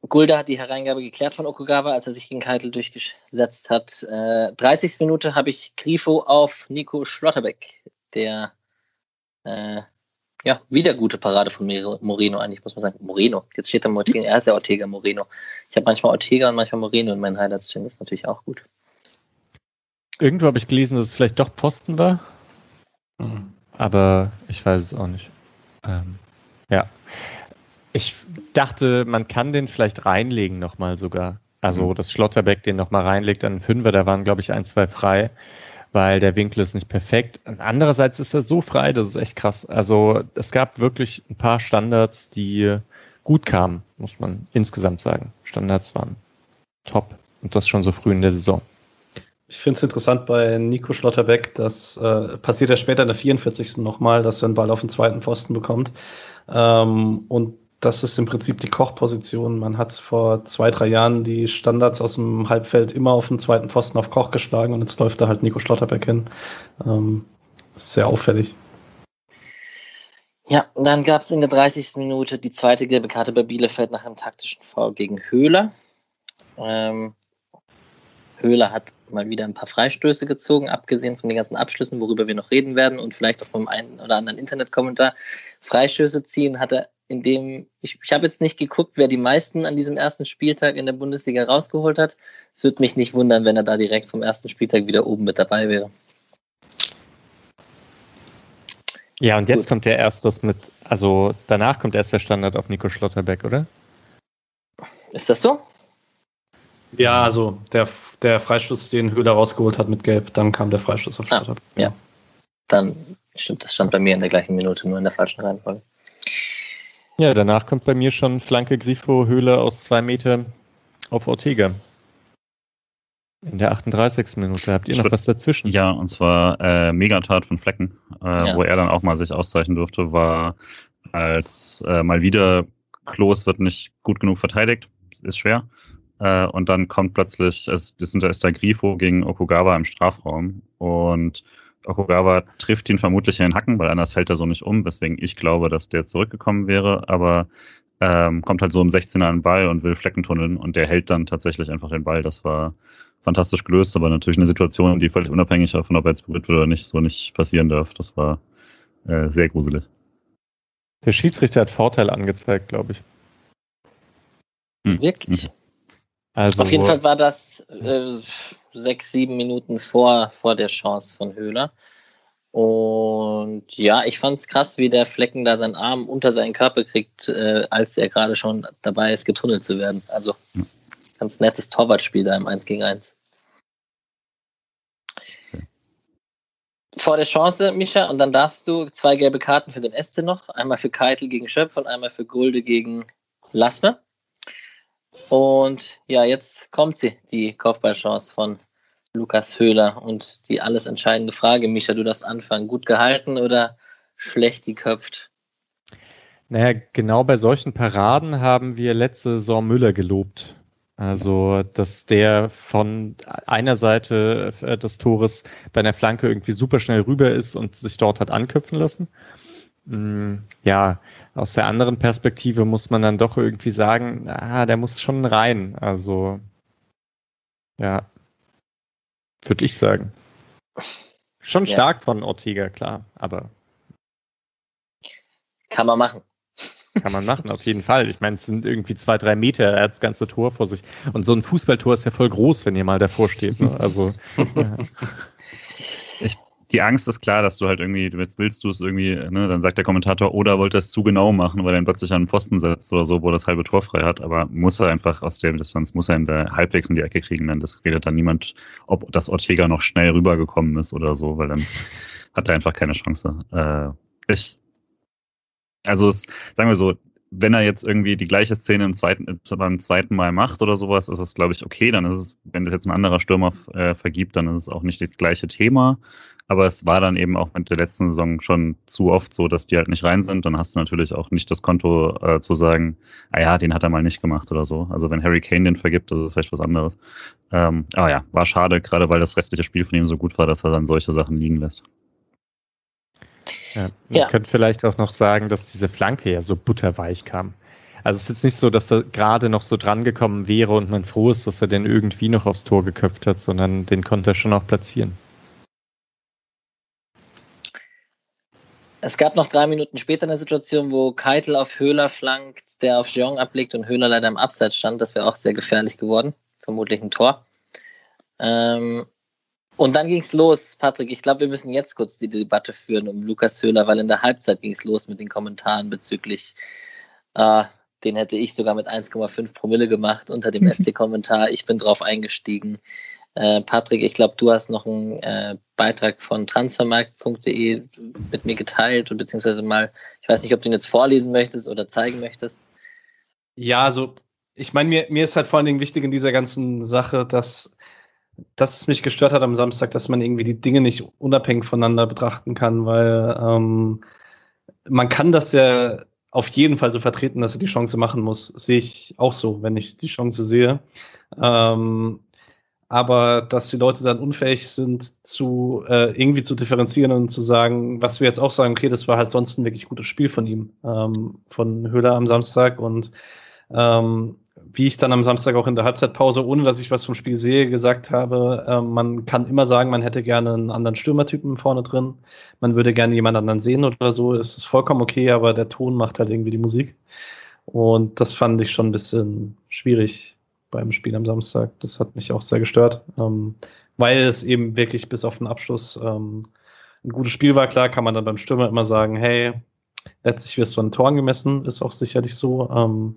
Gulda hat die Hereingabe geklärt von Okugawa, als er sich gegen Keitel durchgesetzt hat. Äh, 30. Minute habe ich Grifo auf Nico Schlotterbeck, der äh, ja, wieder gute Parade von Moreno eigentlich, muss man sagen. Moreno. Jetzt steht da Ortega, er ist ja Ortega Moreno. Ich habe manchmal Ortega und manchmal Moreno in meinen Highlights stehen. Das ist natürlich auch gut. Irgendwo habe ich gelesen, dass es vielleicht doch Posten war. Mhm. Aber ich weiß es auch nicht. Ähm, ja. Ich dachte, man kann den vielleicht reinlegen nochmal sogar. Also, mhm. dass Schlotterbeck den nochmal reinlegt an den Fünfer, da waren, glaube ich, ein, zwei frei weil der Winkel ist nicht perfekt. Andererseits ist er so frei, das ist echt krass. Also es gab wirklich ein paar Standards, die gut kamen, muss man insgesamt sagen. Standards waren top und das schon so früh in der Saison. Ich finde es interessant bei Nico Schlotterbeck, das äh, passiert ja später in der 44. nochmal, dass er einen Ball auf den zweiten Pfosten bekommt. Ähm, und das ist im Prinzip die Kochposition. Man hat vor zwei, drei Jahren die Standards aus dem Halbfeld immer auf den zweiten Pfosten auf Koch geschlagen und jetzt läuft da halt Nico Schlotterbeck hin. Ähm, sehr auffällig. Ja, dann gab es in der 30. Minute die zweite gelbe Karte bei Bielefeld nach einem taktischen Foul gegen Höhler. Ähm, Höhler hat mal wieder ein paar Freistöße gezogen, abgesehen von den ganzen Abschlüssen, worüber wir noch reden werden und vielleicht auch vom einen oder anderen Internetkommentar. Freistöße ziehen hat er in dem, ich, ich habe jetzt nicht geguckt, wer die meisten an diesem ersten Spieltag in der Bundesliga rausgeholt hat. Es würde mich nicht wundern, wenn er da direkt vom ersten Spieltag wieder oben mit dabei wäre. Ja, und jetzt Gut. kommt der erst das mit, also danach kommt erst der Standard auf Nico Schlotterbeck, oder? Ist das so? Ja, also der, der Freistoß, den Höhler rausgeholt hat mit Gelb, dann kam der Freistoß auf ah, Schlotterbeck. Ah, ja, dann stimmt, das stand bei mir in der gleichen Minute, nur in der falschen Reihenfolge. Ja, danach kommt bei mir schon Flanke Grifo Höhle aus zwei Metern auf Ortega. In der 38. Minute. Habt ihr noch was dazwischen? Ja, und zwar äh, Megatat von Flecken, äh, ja. wo er dann auch mal sich auszeichnen durfte, war als äh, mal wieder Klos wird nicht gut genug verteidigt, ist schwer. Äh, und dann kommt plötzlich, es, es ist da Grifo gegen Okugawa im Strafraum und Okugawa trifft ihn vermutlich in den Hacken, weil anders fällt er so nicht um, weswegen ich glaube, dass der zurückgekommen wäre, aber ähm, kommt halt so im 16er an den Ball und will Flecken tunneln und der hält dann tatsächlich einfach den Ball. Das war fantastisch gelöst, aber natürlich eine Situation, die völlig unabhängig davon, ob er jetzt berührt wird oder nicht, so nicht passieren darf. Das war äh, sehr gruselig. Der Schiedsrichter hat Vorteil angezeigt, glaube ich. Hm. Wirklich? Also, Auf jeden Fall war das äh, sechs, sieben Minuten vor, vor der Chance von Höhler. Und ja, ich fand es krass, wie der Flecken da seinen Arm unter seinen Körper kriegt, äh, als er gerade schon dabei ist, getunnelt zu werden. Also ganz nettes Torwartspiel da im 1 gegen 1. Vor der Chance, Micha, und dann darfst du zwei gelbe Karten für den SC noch. Einmal für Keitel gegen Schöpf und einmal für Gulde gegen Lassner. Und ja, jetzt kommt sie, die Kopfballchance von Lukas Höhler. Und die alles entscheidende Frage, Micha, du darfst anfangen. Gut gehalten oder schlecht geköpft? Naja, genau bei solchen Paraden haben wir letzte Saison Müller gelobt. Also, dass der von einer Seite äh, des Tores bei einer Flanke irgendwie super schnell rüber ist und sich dort hat anköpfen lassen. Mm, ja, aus der anderen Perspektive muss man dann doch irgendwie sagen, ah, der muss schon rein. Also, ja, würde ich sagen. Schon ja. stark von Ortega, klar, aber. Kann man machen. Kann man machen, auf jeden Fall. Ich meine, es sind irgendwie zwei, drei Meter, er hat das ganze Tor vor sich. Und so ein Fußballtor ist ja voll groß, wenn ihr mal davor steht. Ne? Also. ja die Angst ist klar, dass du halt irgendwie, jetzt willst du es irgendwie, ne, dann sagt der Kommentator, oder wollte es zu genau machen, weil er ihn plötzlich an den Pfosten setzt oder so, wo das halbe Tor frei hat, aber muss er einfach aus der Distanz, muss er in der halbwegs in die Ecke kriegen, denn das redet dann niemand, ob das Ortega noch schnell rübergekommen ist oder so, weil dann hat er einfach keine Chance. Äh, ich, also es, sagen wir so, wenn er jetzt irgendwie die gleiche Szene im zweiten, beim zweiten Mal macht oder sowas, ist es, glaube ich, okay. Dann ist es, wenn das jetzt ein anderer Stürmer äh, vergibt, dann ist es auch nicht das gleiche Thema. Aber es war dann eben auch mit der letzten Saison schon zu oft so, dass die halt nicht rein sind. Dann hast du natürlich auch nicht das Konto äh, zu sagen, ah ja, den hat er mal nicht gemacht oder so. Also wenn Harry Kane den vergibt, das ist vielleicht was anderes. Ähm, aber ja, war schade, gerade weil das restliche Spiel von ihm so gut war, dass er dann solche Sachen liegen lässt. Ja, man ja. könnte vielleicht auch noch sagen, dass diese Flanke ja so butterweich kam. Also es ist jetzt nicht so, dass er gerade noch so dran gekommen wäre und man froh ist, dass er den irgendwie noch aufs Tor geköpft hat, sondern den konnte er schon auch platzieren. Es gab noch drei Minuten später eine Situation, wo Keitel auf Höhler flankt, der auf Jeong ablegt und Höhler leider im Abseits stand. Das wäre auch sehr gefährlich geworden. Vermutlich ein Tor. Ähm, und dann ging es los, Patrick. Ich glaube, wir müssen jetzt kurz die Debatte führen um Lukas Höhler, weil in der Halbzeit ging es los mit den Kommentaren bezüglich, äh, den hätte ich sogar mit 1,5 Promille gemacht unter dem SC-Kommentar. Ich bin drauf eingestiegen. Äh, Patrick, ich glaube, du hast noch einen äh, Beitrag von transfermarkt.de mit mir geteilt und beziehungsweise mal, ich weiß nicht, ob du ihn jetzt vorlesen möchtest oder zeigen möchtest. Ja, also ich meine, mir, mir ist halt vor allen Dingen wichtig in dieser ganzen Sache, dass, dass es mich gestört hat am Samstag, dass man irgendwie die Dinge nicht unabhängig voneinander betrachten kann, weil ähm, man kann das ja auf jeden Fall so vertreten, dass er die Chance machen muss. Sehe ich auch so, wenn ich die Chance sehe. Ähm, aber dass die Leute dann unfähig sind, zu äh, irgendwie zu differenzieren und zu sagen, was wir jetzt auch sagen, okay, das war halt sonst ein wirklich gutes Spiel von ihm, ähm, von Höhler am Samstag. Und ähm, wie ich dann am Samstag auch in der Halbzeitpause, ohne dass ich was vom Spiel sehe, gesagt habe, äh, man kann immer sagen, man hätte gerne einen anderen Stürmertypen vorne drin, man würde gerne jemand anderen sehen oder so, es ist vollkommen okay, aber der Ton macht halt irgendwie die Musik. Und das fand ich schon ein bisschen schwierig beim Spiel am Samstag. Das hat mich auch sehr gestört, ähm, weil es eben wirklich bis auf den Abschluss ähm, ein gutes Spiel war. Klar kann man dann beim Stürmer immer sagen, hey, letztlich wirst du an Toren gemessen, ist auch sicherlich so. Ähm,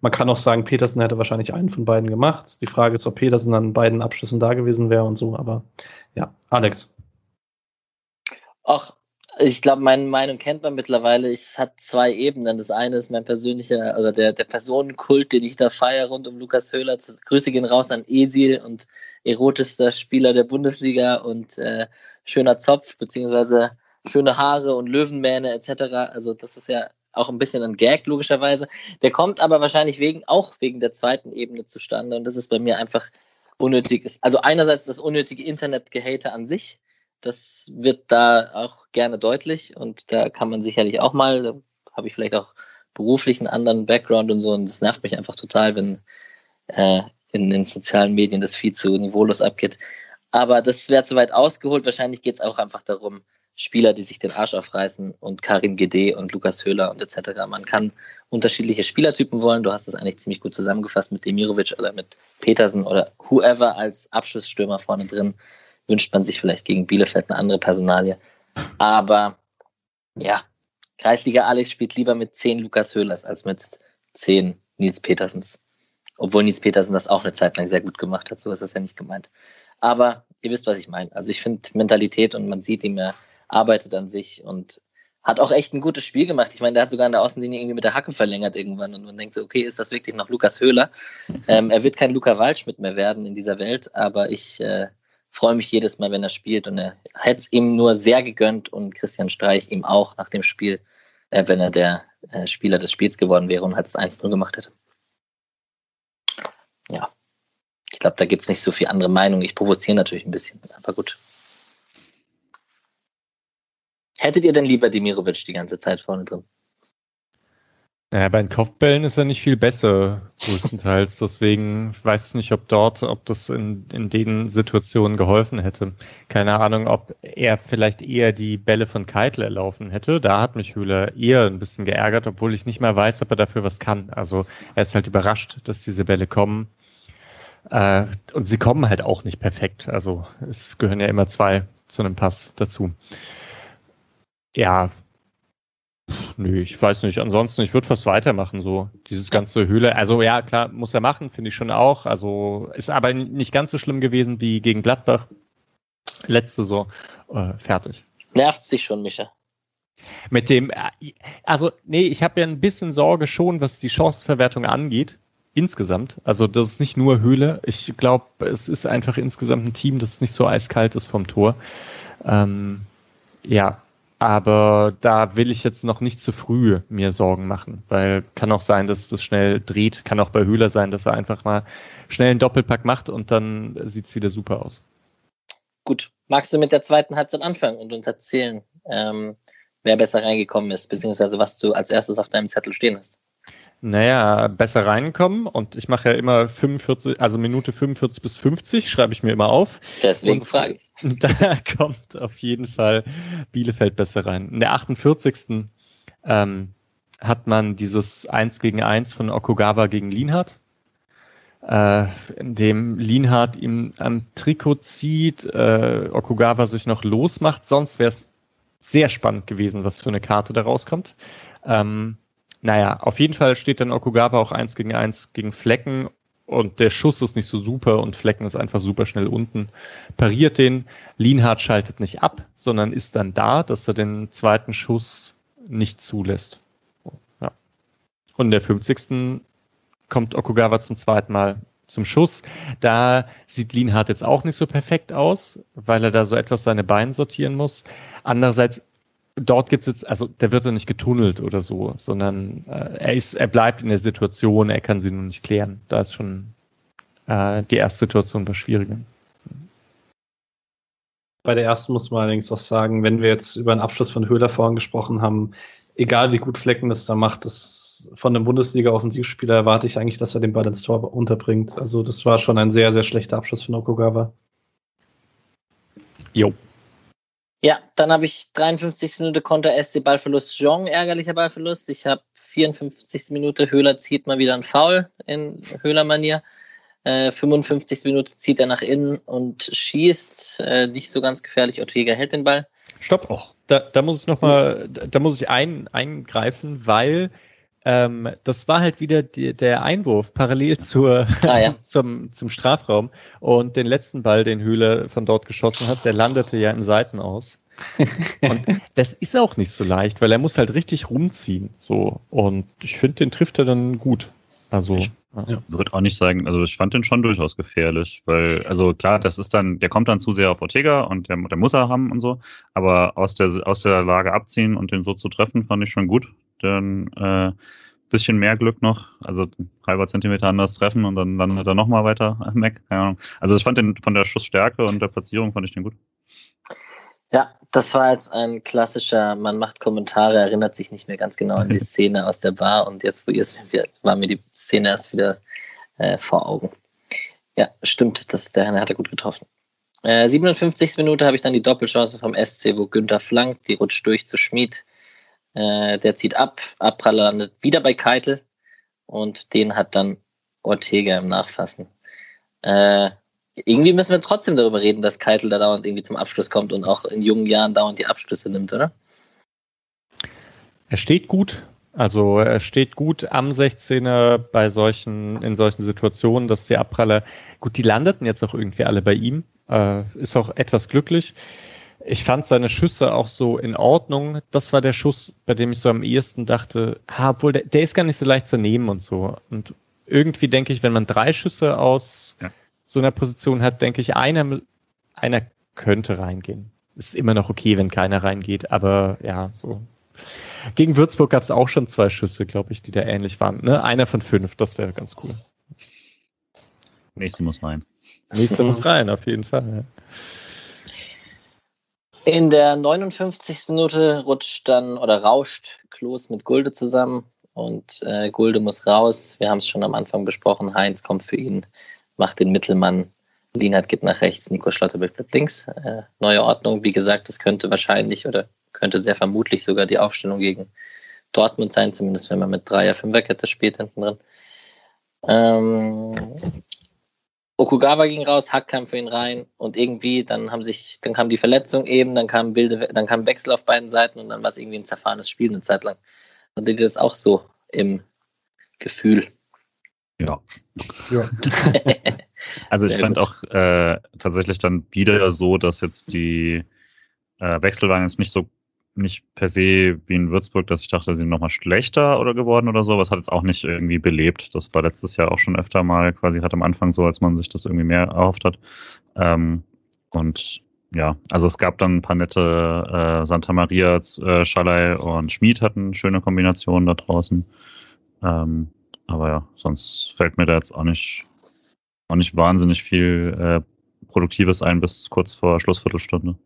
man kann auch sagen, Petersen hätte wahrscheinlich einen von beiden gemacht. Die Frage ist, ob Petersen an beiden Abschlüssen da gewesen wäre und so, aber ja, Alex. Ach, ich glaube, meine Meinung kennt man mittlerweile. Es hat zwei Ebenen. Das eine ist mein persönlicher, oder der, der Personenkult, den ich da feiere rund um Lukas Höhler. Grüße gehen raus an Esil und erotischster Spieler der Bundesliga und äh, schöner Zopf, beziehungsweise schöne Haare und Löwenmähne etc. Also das ist ja auch ein bisschen ein Gag, logischerweise. Der kommt aber wahrscheinlich wegen, auch wegen der zweiten Ebene zustande und das ist bei mir einfach unnötig. Also einerseits das unnötige Internetgehate an sich, das wird da auch gerne deutlich und da kann man sicherlich auch mal, da habe ich vielleicht auch beruflich einen anderen Background und so und das nervt mich einfach total, wenn äh, in den sozialen Medien das viel zu niveaulos abgeht. Aber das wäre zu weit ausgeholt. Wahrscheinlich geht es auch einfach darum, Spieler, die sich den Arsch aufreißen und Karim Gede und Lukas Höhler und etc. Man kann unterschiedliche Spielertypen wollen. Du hast das eigentlich ziemlich gut zusammengefasst mit Demirovic oder mit Petersen oder whoever als Abschlussstürmer vorne drin wünscht man sich vielleicht gegen Bielefeld eine andere Personalie. Aber ja, Kreisliga Alex spielt lieber mit zehn Lukas Höhlers als mit zehn Nils Petersens. Obwohl Nils Petersen das auch eine Zeit lang sehr gut gemacht hat, so ist das ja nicht gemeint. Aber ihr wisst, was ich meine. Also ich finde Mentalität und man sieht ihm, er arbeitet an sich und hat auch echt ein gutes Spiel gemacht. Ich meine, der hat sogar an der Außenlinie irgendwie mit der Hacke verlängert irgendwann und man denkt so, okay, ist das wirklich noch Lukas Höhler? Ähm, er wird kein Luca Waldschmidt mehr werden in dieser Welt, aber ich äh, freue mich jedes Mal, wenn er spielt. Und er hätte es ihm nur sehr gegönnt und Christian Streich ihm auch nach dem Spiel, äh, wenn er der äh, Spieler des Spiels geworden wäre und hat es 1-0 gemacht hätte. Ja. Ich glaube, da gibt es nicht so viel andere Meinung. Ich provoziere natürlich ein bisschen, aber gut. Hättet ihr denn lieber Demirovic die ganze Zeit vorne drin? Naja, bei den Kopfbällen ist er nicht viel besser, größtenteils. Deswegen weiß ich nicht, ob dort, ob das in, in den Situationen geholfen hätte. Keine Ahnung, ob er vielleicht eher die Bälle von Keitel erlaufen hätte. Da hat mich Höhler eher ein bisschen geärgert, obwohl ich nicht mal weiß, ob er dafür was kann. Also er ist halt überrascht, dass diese Bälle kommen. Äh, und sie kommen halt auch nicht perfekt. Also es gehören ja immer zwei zu einem Pass dazu. Ja, Nö, ich weiß nicht. Ansonsten, ich würde fast weitermachen, so dieses ganze Höhle. Also ja, klar, muss er machen, finde ich schon auch. Also ist aber nicht ganz so schlimm gewesen wie gegen Gladbach. Letzte so äh, fertig. Nervt sich schon, Micha. Mit dem, äh, also nee, ich habe ja ein bisschen Sorge schon, was die Chancenverwertung angeht insgesamt. Also das ist nicht nur Höhle. Ich glaube, es ist einfach insgesamt ein Team, das nicht so eiskalt ist vom Tor. Ähm, ja, aber da will ich jetzt noch nicht zu früh mir Sorgen machen, weil kann auch sein, dass das schnell dreht. Kann auch bei Höhler sein, dass er einfach mal schnell einen Doppelpack macht und dann sieht es wieder super aus. Gut, magst du mit der zweiten Halbzeit anfangen und uns erzählen, ähm, wer besser reingekommen ist, beziehungsweise was du als erstes auf deinem Zettel stehen hast? Naja, besser reinkommen und ich mache ja immer 45, also Minute 45 bis 50, schreibe ich mir immer auf. Deswegen frage ich. Da kommt auf jeden Fall Bielefeld besser rein. In der 48. Ähm, hat man dieses 1 gegen 1 von Okugawa gegen Lienhardt, äh, in dem Lienhardt ihm am Trikot zieht, äh, Okugawa sich noch losmacht. Sonst wäre es sehr spannend gewesen, was für eine Karte da rauskommt. Ähm, naja, auf jeden Fall steht dann Okugawa auch eins gegen eins gegen Flecken und der Schuss ist nicht so super und Flecken ist einfach super schnell unten, pariert den. Lienhardt schaltet nicht ab, sondern ist dann da, dass er den zweiten Schuss nicht zulässt. Ja. Und in der 50. kommt Okugawa zum zweiten Mal zum Schuss. Da sieht Lienhardt jetzt auch nicht so perfekt aus, weil er da so etwas seine Beine sortieren muss. Andererseits dort gibt es jetzt, also der wird ja nicht getunnelt oder so, sondern äh, er ist, er bleibt in der Situation, er kann sie nur nicht klären. Da ist schon äh, die erste Situation war schwieriger. Bei der ersten muss man allerdings auch sagen, wenn wir jetzt über einen Abschluss von Höhler vorhin gesprochen haben, egal wie gut Flecken das da macht, das von einem Bundesliga-Offensivspieler erwarte ich eigentlich, dass er den Ball ins Tor unterbringt. Also das war schon ein sehr, sehr schlechter Abschluss von Okugawa. Jo, ja, dann habe ich 53. Minute Konter SC Ballverlust Jong, ärgerlicher Ballverlust. Ich habe 54. Minute Höhler zieht mal wieder ein Foul in Höhler-Manier. Äh, 55. Minute zieht er nach innen und schießt. Äh, nicht so ganz gefährlich. Ortega hält den Ball. Stopp. auch. Da, da muss ich nochmal, da muss ich ein, eingreifen, weil ähm, das war halt wieder die, der Einwurf parallel zur, ah, ja. zum, zum Strafraum. Und den letzten Ball, den Höhle von dort geschossen hat, der landete ja in Seiten aus. Und das ist auch nicht so leicht, weil er muss halt richtig rumziehen. So. Und ich finde, den trifft er dann gut. Also. Ich ja. würde auch nicht sagen, also ich fand den schon durchaus gefährlich, weil, also klar, das ist dann, der kommt dann zu sehr auf Ortega und der, der muss er haben und so, aber aus der, aus der Lage abziehen und den so zu treffen, fand ich schon gut dann äh, bisschen mehr Glück noch, also halber Zentimeter anders treffen und dann landet er nochmal weiter weg. Keine Ahnung. Also ich fand den von der Schussstärke und der Platzierung fand ich den gut. Ja, das war jetzt ein klassischer, man macht Kommentare, erinnert sich nicht mehr ganz genau an die Szene aus der Bar und jetzt, wo ihr es war mir die Szene erst wieder äh, vor Augen. Ja, stimmt, das, der hat er gut getroffen. Äh, 57. Minute habe ich dann die Doppelchance vom SC, wo Günther flankt, die rutscht durch zu Schmid. Äh, der zieht ab, Abpraller landet wieder bei Keitel und den hat dann Ortega im Nachfassen. Äh, irgendwie müssen wir trotzdem darüber reden, dass Keitel da dauernd irgendwie zum Abschluss kommt und auch in jungen Jahren dauernd die Abschlüsse nimmt, oder? Er steht gut. Also er steht gut am 16er bei solchen, in solchen Situationen, dass die Abpraller, gut, die landeten jetzt auch irgendwie alle bei ihm. Äh, ist auch etwas glücklich. Ich fand seine Schüsse auch so in Ordnung. Das war der Schuss, bei dem ich so am ehesten dachte, ah, obwohl der, der ist gar nicht so leicht zu nehmen und so. Und irgendwie denke ich, wenn man drei Schüsse aus ja. so einer Position hat, denke ich, einer, einer könnte reingehen. Ist immer noch okay, wenn keiner reingeht, aber ja, so. Gegen Würzburg gab es auch schon zwei Schüsse, glaube ich, die da ähnlich waren. Ne? Einer von fünf, das wäre ganz cool. Nächste muss rein. Nächste muss rein, auf jeden Fall. Ja. In der 59. Minute rutscht dann oder rauscht Klos mit Gulde zusammen und äh, Gulde muss raus. Wir haben es schon am Anfang besprochen. Heinz kommt für ihn, macht den Mittelmann. Lienhardt geht nach rechts, Nico Schlotterbeck bleibt links. Äh, neue Ordnung. Wie gesagt, es könnte wahrscheinlich oder könnte sehr vermutlich sogar die Aufstellung gegen Dortmund sein, zumindest wenn man mit Dreier, Fünferkette spielt hinten drin. Ähm, Okugawa ging raus, Hack kam für ihn rein und irgendwie dann haben sich, dann kam die Verletzung eben, dann kam wilde, dann kam Wechsel auf beiden Seiten und dann war es irgendwie ein zerfahrenes Spiel eine Zeit lang. Und ihr das auch so im Gefühl? Ja. ja. also ich Sehr fand gut. auch äh, tatsächlich dann wieder so, dass jetzt die äh, Wechsel waren jetzt nicht so nicht per se wie in Würzburg, dass ich dachte, sie sind nochmal schlechter oder geworden oder so, aber es hat jetzt auch nicht irgendwie belebt. Das war letztes Jahr auch schon öfter mal quasi hat am Anfang so, als man sich das irgendwie mehr erhofft hat. Ähm, und ja, also es gab dann ein paar nette äh, Santa Maria, äh, Schalay und Schmid hatten schöne Kombinationen da draußen. Ähm, aber ja, sonst fällt mir da jetzt auch nicht, auch nicht wahnsinnig viel äh, Produktives ein bis kurz vor Schlussviertelstunde.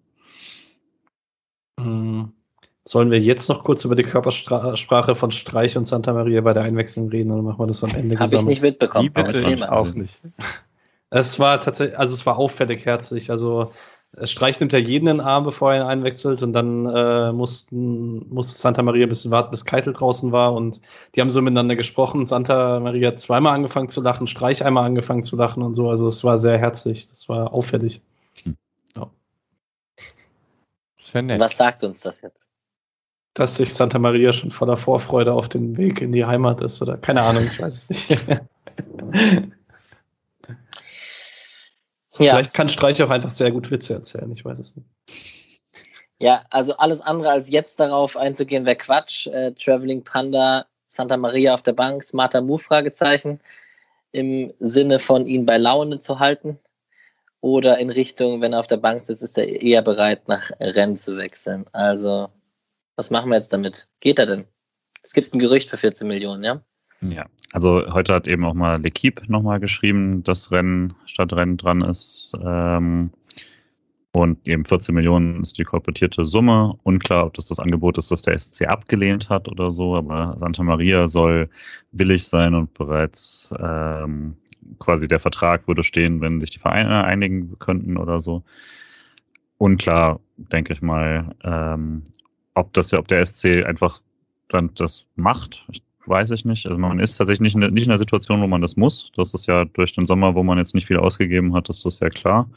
Hm. Sollen wir jetzt noch kurz über die Körpersprache von Streich und Santa Maria bei der Einwechslung reden oder machen wir das am Ende Habe ich nicht mitbekommen. Die bitte ich auch nicht. Es war tatsächlich, also es war auffällig herzlich. Also Streich nimmt ja jeden in den Arm, bevor er ihn einwechselt und dann äh, mussten, musste Santa Maria ein bisschen warten, bis Keitel draußen war und die haben so miteinander gesprochen. Santa Maria hat zweimal angefangen zu lachen, Streich einmal angefangen zu lachen und so. Also es war sehr herzlich, das war auffällig. Hm. Ja. Was sagt uns das jetzt? Dass sich Santa Maria schon voller Vorfreude auf den Weg in die Heimat ist oder keine Ahnung, ich weiß es nicht. Ja. Vielleicht kann Streich auch einfach sehr gut Witze erzählen, ich weiß es nicht. Ja, also alles andere als jetzt darauf einzugehen, wäre Quatsch. Äh, Traveling Panda, Santa Maria auf der Bank, smarter Move, Fragezeichen. Im Sinne von ihn bei Laune zu halten. Oder in Richtung, wenn er auf der Bank sitzt, ist er eher bereit, nach Rennen zu wechseln. Also, was machen wir jetzt damit? Geht er denn? Es gibt ein Gerücht für 14 Millionen, ja? Ja, also heute hat eben auch mal L'Equipe nochmal geschrieben, dass Rennen statt Rennen dran ist. Ähm, und eben 14 Millionen ist die kolportierte Summe. Unklar, ob das das Angebot ist, das der SC abgelehnt hat oder so, aber Santa Maria soll billig sein und bereits ähm, quasi der Vertrag würde stehen, wenn sich die Vereine einigen könnten oder so. Unklar, denke ich mal, ähm, ob das ob der SC einfach dann das macht. Weiß ich nicht. Also man ist tatsächlich nicht in, nicht in der Situation, wo man das muss. Das ist ja durch den Sommer, wo man jetzt nicht viel ausgegeben hat, ist das ja klar.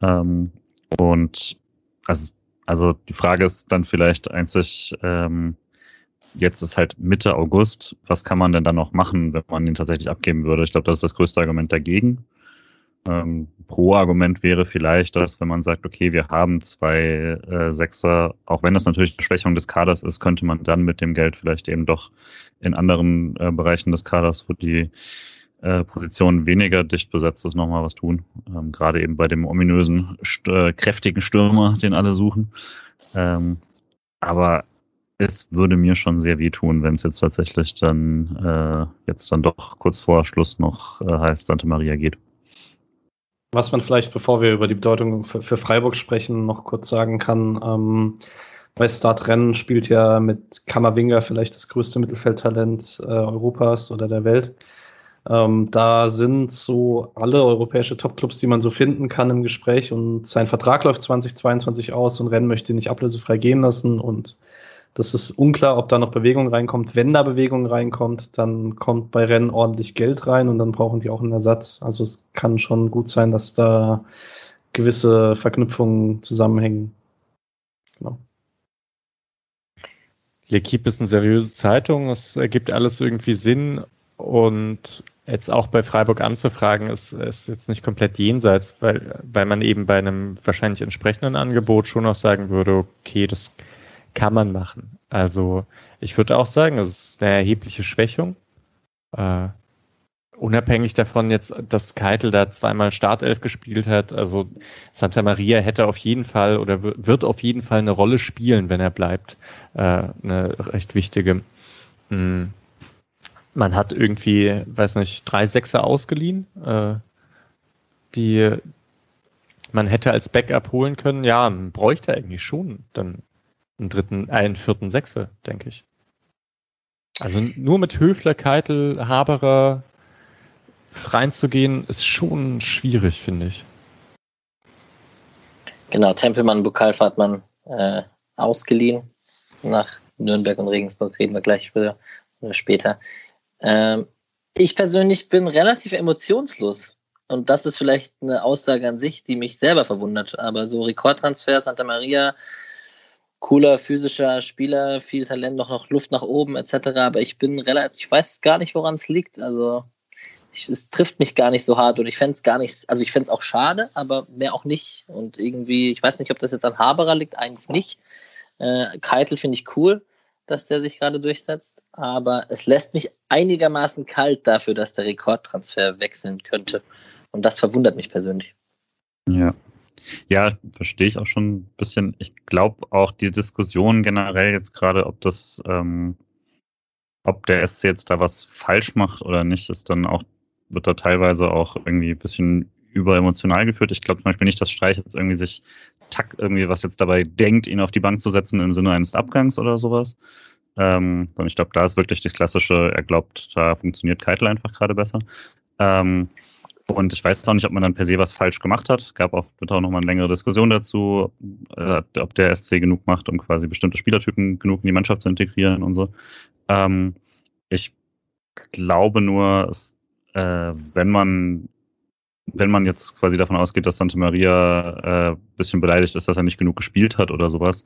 Ähm, und also, also die Frage ist dann vielleicht einzig, ähm, jetzt ist halt Mitte August, was kann man denn dann noch machen, wenn man ihn tatsächlich abgeben würde? Ich glaube, das ist das größte Argument dagegen. Ähm, Pro-Argument wäre vielleicht, dass wenn man sagt, okay, wir haben zwei äh, Sechser, auch wenn das natürlich eine Schwächung des Kaders ist, könnte man dann mit dem Geld vielleicht eben doch in anderen äh, Bereichen des Kaders, wo die äh, Position weniger dicht besetzt ist, nochmal was tun. Ähm, Gerade eben bei dem ominösen, st äh, kräftigen Stürmer, den alle suchen. Ähm, aber es würde mir schon sehr wehtun, wenn es jetzt tatsächlich dann äh, jetzt dann doch kurz vor Schluss noch äh, heißt, Santa Maria geht. Was man vielleicht, bevor wir über die Bedeutung für, für Freiburg sprechen, noch kurz sagen kann, ähm, bei Startrennen spielt ja mit Kammerwinger vielleicht das größte Mittelfeldtalent äh, Europas oder der Welt. Ähm, da sind so alle europäische Topclubs, die man so finden kann im Gespräch und sein Vertrag läuft 2022 aus und Rennen möchte ihn nicht ablösefrei gehen lassen und das ist unklar, ob da noch Bewegung reinkommt. Wenn da Bewegung reinkommt, dann kommt bei Rennen ordentlich Geld rein und dann brauchen die auch einen Ersatz. Also es kann schon gut sein, dass da gewisse Verknüpfungen zusammenhängen. Genau. L'Equipe ist eine seriöse Zeitung, es ergibt alles irgendwie Sinn und jetzt auch bei Freiburg anzufragen, ist, ist jetzt nicht komplett jenseits, weil, weil man eben bei einem wahrscheinlich entsprechenden Angebot schon auch sagen würde, okay, das kann man machen. Also ich würde auch sagen, es ist eine erhebliche Schwächung. Äh, unabhängig davon jetzt, dass Keitel da zweimal Startelf gespielt hat, also Santa Maria hätte auf jeden Fall oder wird auf jeden Fall eine Rolle spielen, wenn er bleibt. Äh, eine recht wichtige. Hm. Man hat irgendwie, weiß nicht, drei Sechser ausgeliehen, äh, die man hätte als Backup holen können. Ja, man bräuchte eigentlich schon dann einen dritten, einen vierten Sechser, denke ich. Also nur mit Höfler, Keitel, Haberer reinzugehen, ist schon schwierig, finde ich. Genau, Tempelmann, Bukalfa hat man äh, ausgeliehen nach Nürnberg und Regensburg, reden wir gleich früher oder später. Ähm, ich persönlich bin relativ emotionslos. Und das ist vielleicht eine Aussage an sich, die mich selber verwundert. Aber so Rekordtransfer, Santa Maria, cooler physischer Spieler, viel Talent, noch, noch Luft nach oben etc. Aber ich bin relativ, ich weiß gar nicht, woran es liegt. Also ich, es trifft mich gar nicht so hart und ich fände es gar nicht, also ich fände es auch schade, aber mehr auch nicht. Und irgendwie, ich weiß nicht, ob das jetzt an Haberer liegt, eigentlich nicht. Äh, Keitel finde ich cool, dass der sich gerade durchsetzt, aber es lässt mich einigermaßen kalt dafür, dass der Rekordtransfer wechseln könnte. Und das verwundert mich persönlich. Ja. Ja, verstehe ich auch schon ein bisschen. Ich glaube auch die Diskussion generell jetzt gerade, ob das, ähm, ob der SC jetzt da was falsch macht oder nicht, ist dann auch, wird da teilweise auch irgendwie ein bisschen überemotional geführt. Ich glaube zum Beispiel nicht, dass Streich jetzt irgendwie sich tack irgendwie was jetzt dabei denkt, ihn auf die Bank zu setzen im Sinne eines Abgangs oder sowas. Ähm, und ich glaube, da ist wirklich das Klassische, er glaubt, da funktioniert Keitel einfach gerade besser. Ähm, und ich weiß auch nicht, ob man dann per se was falsch gemacht hat. Gab auch bitte auch nochmal eine längere Diskussion dazu, äh, ob der SC genug macht, um quasi bestimmte Spielertypen genug in die Mannschaft zu integrieren und so. Ähm, ich glaube nur, es, äh, wenn man wenn man jetzt quasi davon ausgeht, dass Santa Maria äh, bisschen beleidigt ist, dass er nicht genug gespielt hat oder sowas,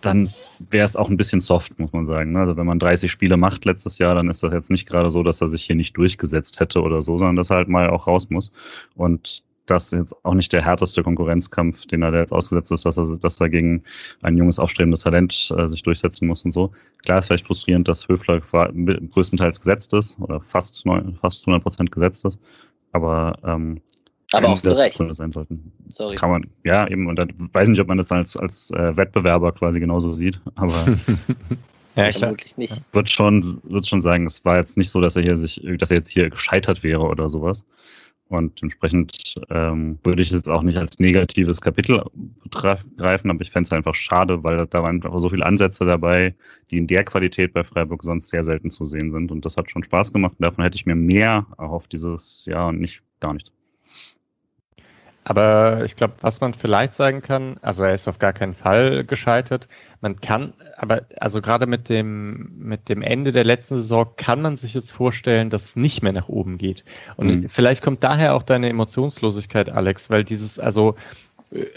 dann wäre es auch ein bisschen soft, muss man sagen. Also wenn man 30 Spiele macht letztes Jahr, dann ist das jetzt nicht gerade so, dass er sich hier nicht durchgesetzt hätte oder so, sondern dass er halt mal auch raus muss. Und das ist jetzt auch nicht der härteste Konkurrenzkampf, den er da jetzt ausgesetzt ist, dass er, dass er gegen ein junges, aufstrebendes Talent äh, sich durchsetzen muss und so. Klar ist vielleicht frustrierend, dass Höfler größtenteils gesetzt ist oder fast, fast 100 Prozent gesetzt ist. Aber ähm, aber auch zu Recht. Sein sollten. Sorry. Kann man, ja, eben, und dann weiß nicht, ob man das als, als äh, Wettbewerber quasi genauso sieht, aber ja, vermutlich nicht. Wird schon, wird schon sagen, es war jetzt nicht so, dass er hier sich, dass er jetzt hier gescheitert wäre oder sowas. Und entsprechend ähm, würde ich es auch nicht als negatives Kapitel greifen, aber ich fände es einfach schade, weil da waren einfach so viele Ansätze dabei, die in der Qualität bei Freiburg sonst sehr selten zu sehen sind. Und das hat schon Spaß gemacht. Und davon hätte ich mir mehr erhofft dieses Jahr und nicht gar nichts. Aber ich glaube, was man vielleicht sagen kann, also er ist auf gar keinen Fall gescheitert. Man kann, aber also gerade mit dem, mit dem Ende der letzten Saison kann man sich jetzt vorstellen, dass es nicht mehr nach oben geht. Und mhm. vielleicht kommt daher auch deine Emotionslosigkeit, Alex, weil dieses, also,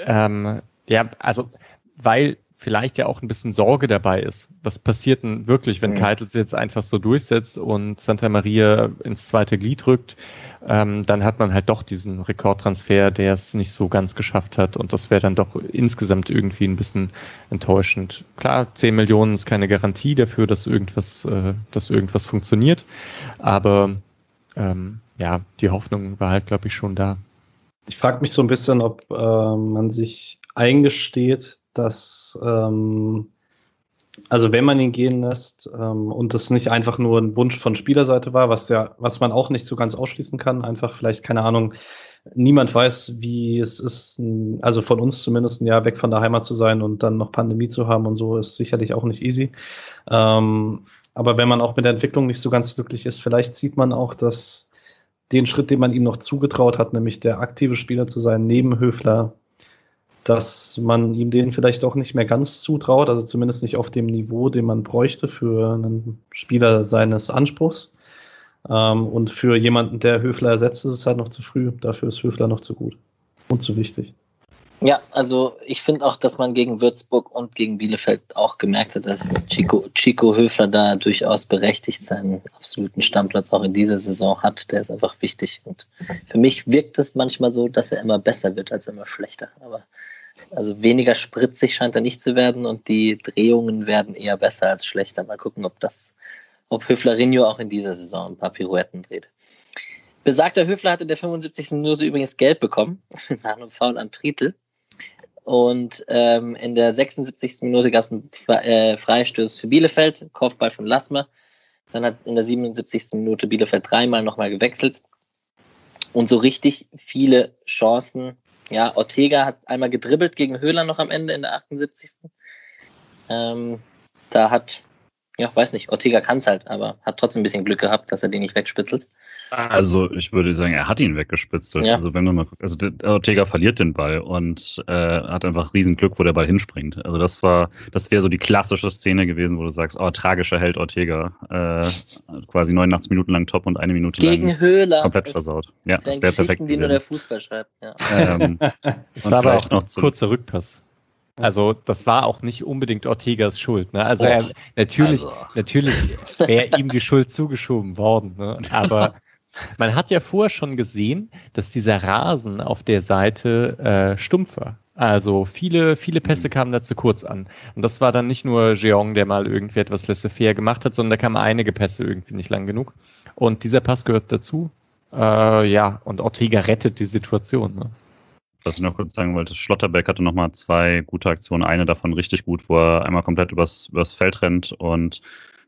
ähm, ja, also, weil vielleicht ja auch ein bisschen Sorge dabei ist. Was passiert denn wirklich, wenn mhm. Keitels jetzt einfach so durchsetzt und Santa Maria ins zweite Glied rückt? Ähm, dann hat man halt doch diesen Rekordtransfer, der es nicht so ganz geschafft hat. Und das wäre dann doch insgesamt irgendwie ein bisschen enttäuschend. Klar, 10 Millionen ist keine Garantie dafür, dass irgendwas, äh, dass irgendwas funktioniert. Aber ähm, ja, die Hoffnung war halt, glaube ich, schon da. Ich frage mich so ein bisschen, ob äh, man sich eingesteht, dass, ähm, also wenn man ihn gehen lässt ähm, und das nicht einfach nur ein Wunsch von Spielerseite war, was ja, was man auch nicht so ganz ausschließen kann, einfach vielleicht, keine Ahnung, niemand weiß, wie es ist, also von uns zumindest ein Jahr weg von der Heimat zu sein und dann noch Pandemie zu haben und so, ist sicherlich auch nicht easy. Ähm, aber wenn man auch mit der Entwicklung nicht so ganz glücklich ist, vielleicht sieht man auch, dass den Schritt, den man ihm noch zugetraut hat, nämlich der aktive Spieler zu sein, neben Höfler, dass man ihm den vielleicht auch nicht mehr ganz zutraut, also zumindest nicht auf dem Niveau, den man bräuchte für einen Spieler seines Anspruchs. Ähm, und für jemanden, der Höfler ersetzt, ist es halt noch zu früh. Dafür ist Höfler noch zu gut und zu wichtig. Ja, also ich finde auch, dass man gegen Würzburg und gegen Bielefeld auch gemerkt hat, dass Chico, Chico Höfler da durchaus berechtigt seinen absoluten Stammplatz auch in dieser Saison hat. Der ist einfach wichtig. Und für mich wirkt es manchmal so, dass er immer besser wird als immer schlechter. Aber also weniger spritzig scheint er nicht zu werden und die Drehungen werden eher besser als schlechter. Mal gucken, ob das, ob Höflerinho auch in dieser Saison ein paar Pirouetten dreht. Besagter Höfler hat in der 75. Minute übrigens gelb bekommen, nach einem Foul an Prietl. Und ähm, in der 76. Minute gab es einen äh, Freistoß für Bielefeld, Kopfball von Lassmer. Dann hat in der 77. Minute Bielefeld dreimal nochmal gewechselt. Und so richtig viele Chancen ja, Ortega hat einmal gedribbelt gegen Höhler noch am Ende in der 78. Ähm, da hat, ja, weiß nicht, Ortega kann es halt, aber hat trotzdem ein bisschen Glück gehabt, dass er den nicht wegspitzelt. Also ich würde sagen, er hat ihn weggespitzelt. Ja. Also wenn du mal also Ortega verliert den Ball und äh, hat einfach riesen Glück, wo der Ball hinspringt. Also das war, das wäre so die klassische Szene gewesen, wo du sagst, oh, tragischer Held Ortega. Äh, quasi 89 Minuten lang top und eine Minute Gegen lang Höhler. komplett das versaut. Ja, das wäre perfekt. die nur der Fußball schreibt. Ja. Ähm, es war aber auch noch ein kurzer Rückpass. Also das war auch nicht unbedingt Ortegas Schuld. Ne? Also oh, er, natürlich, also. natürlich wäre ihm die Schuld zugeschoben worden. Ne? Aber man hat ja vorher schon gesehen, dass dieser Rasen auf der Seite äh, stumpf war. Also viele, viele Pässe mhm. kamen da zu kurz an. Und das war dann nicht nur Jeong, der mal irgendwie etwas laissez-faire gemacht hat, sondern da kamen einige Pässe irgendwie nicht lang genug. Und dieser Pass gehört dazu. Äh, ja, und Ortega rettet die Situation. Ne? Was ich noch kurz sagen wollte, Schlotterbeck hatte nochmal zwei gute Aktionen. Eine davon richtig gut, wo er einmal komplett übers, übers Feld rennt und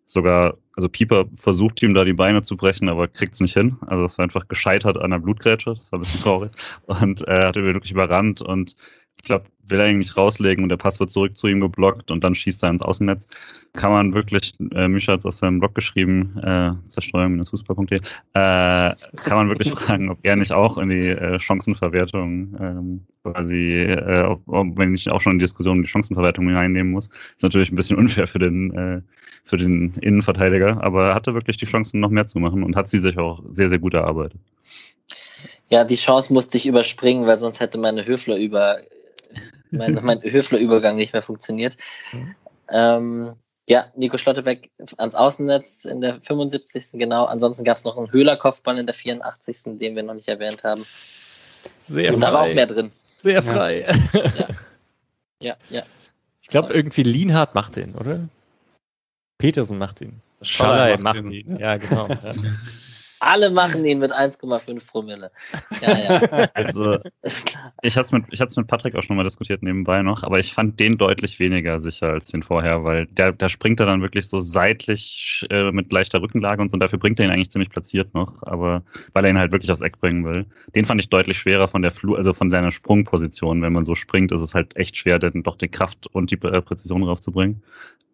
sogar, also Pieper versucht ihm da die Beine zu brechen, aber kriegt es nicht hin. Also es war einfach gescheitert an der Blutgrätsche. Das war ein bisschen traurig. Und er äh, hat ihn wirklich überrannt und ich glaube, will er eigentlich rauslegen und der Pass wird zurück zu ihm geblockt und dann schießt er ins Außennetz. Kann man wirklich, äh, Mischa hat es auf seinem Blog geschrieben, äh, Zerstreuung-fußball.de, äh, kann man wirklich fragen, ob er nicht auch in die äh, Chancenverwertung ähm, quasi, äh, ob, ob, wenn ich auch schon in die Diskussion die Chancenverwertung hineinnehmen muss. Ist natürlich ein bisschen unfair für den, äh, für den Innenverteidiger, aber er hatte wirklich die Chancen, noch mehr zu machen und hat sie sich auch sehr, sehr gut erarbeitet. Ja, die Chance musste ich überspringen, weil sonst hätte meine Höfler über mein, mein Höfler-Übergang nicht mehr funktioniert. Mhm. Ähm, ja, Nico Schlotterbeck ans Außennetz in der 75. genau. Ansonsten gab es noch einen Höhler-Kopfball in der 84. den wir noch nicht erwähnt haben. Sehr Und frei. da war auch mehr drin. Sehr frei. Ja, ja. ja. Ich glaube, irgendwie Lienhardt macht den, oder? Petersen macht ihn. Macht, macht ihn. Ja, genau. Ja. Alle machen ihn mit 1,5 Promille. Ja, ja. Also, ich hatte es mit, mit Patrick auch schon mal diskutiert nebenbei noch, aber ich fand den deutlich weniger sicher als den vorher, weil der, der springt er dann wirklich so seitlich äh, mit leichter Rückenlage und so. Und dafür bringt er ihn eigentlich ziemlich platziert noch, aber weil er ihn halt wirklich aufs Eck bringen will. Den fand ich deutlich schwerer von der Flu, also von seiner Sprungposition. Wenn man so springt, ist es halt echt schwer, dann doch die Kraft und die äh, Präzision raufzubringen.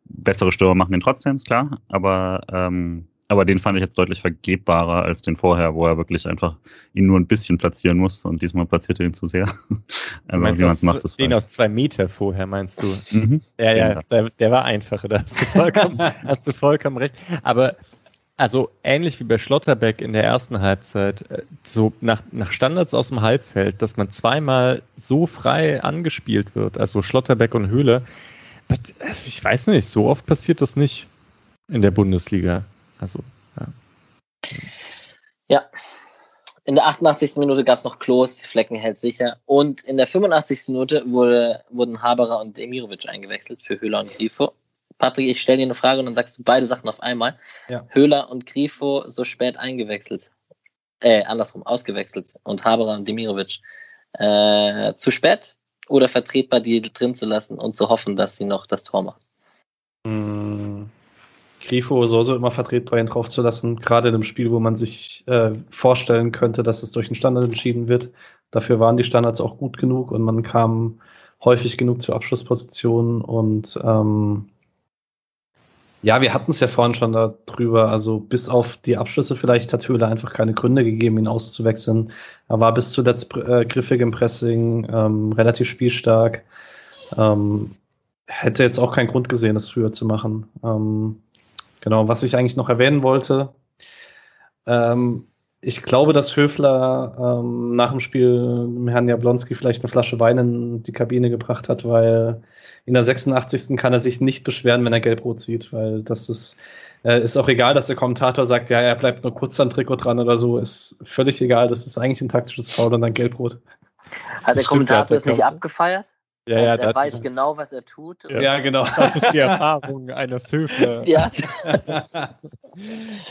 Bessere Stürmer machen den trotzdem, ist klar, aber ähm, aber den fand ich jetzt deutlich vergebbarer als den vorher, wo er wirklich einfach ihn nur ein bisschen platzieren muss und diesmal platziert er ihn zu sehr. Also, meinst wie es macht, ist Den aus zwei Meter vorher, meinst du? Mhm. Ja, ja, der, der, war einfacher, da hast du, vollkommen, hast du vollkommen recht. Aber also ähnlich wie bei Schlotterbeck in der ersten Halbzeit, äh, so nach, nach Standards aus dem Halbfeld, dass man zweimal so frei angespielt wird, also Schlotterbeck und Höhle, äh, ich weiß nicht, so oft passiert das nicht in der Bundesliga. Also, ja. Ja. In der 88. Minute gab es noch Klos, Flecken hält sicher. Und in der 85. Minute wurde, wurden Haberer und Demirovic eingewechselt für Höhler und Grifo. Patrick, ich stelle dir eine Frage und dann sagst du beide Sachen auf einmal. Ja. Höhler und Grifo so spät eingewechselt. Äh, andersrum, ausgewechselt. Und Haberer und Demirovic. Äh, zu spät oder vertretbar, die drin zu lassen und zu hoffen, dass sie noch das Tor machen? Grifo so immer vertretbar ihn draufzulassen, gerade in einem Spiel, wo man sich äh, vorstellen könnte, dass es durch einen Standard entschieden wird. Dafür waren die Standards auch gut genug und man kam häufig genug zur Abschlussposition und ähm, ja, wir hatten es ja vorhin schon darüber. Also bis auf die Abschlüsse vielleicht hat Höhle einfach keine Gründe gegeben, ihn auszuwechseln. Er war bis zuletzt äh, griffig im Pressing, ähm, relativ spielstark. Ähm, hätte jetzt auch keinen Grund gesehen, das früher zu machen. Ähm, Genau, was ich eigentlich noch erwähnen wollte. Ähm, ich glaube, dass Höfler ähm, nach dem Spiel Herrn Jablonski vielleicht eine Flasche Wein in die Kabine gebracht hat, weil in der 86. kann er sich nicht beschweren, wenn er gelb-rot sieht, weil das ist, äh, ist auch egal, dass der Kommentator sagt, ja, er bleibt nur kurz am Trikot dran oder so, ist völlig egal, das ist eigentlich ein taktisches Foul und dann gelb-rot. Hat der Kommentator es nicht abgefeiert? Ja, ja, er weiß genau, was er tut. Ja, ja, genau. Das ist die Erfahrung eines Höfler.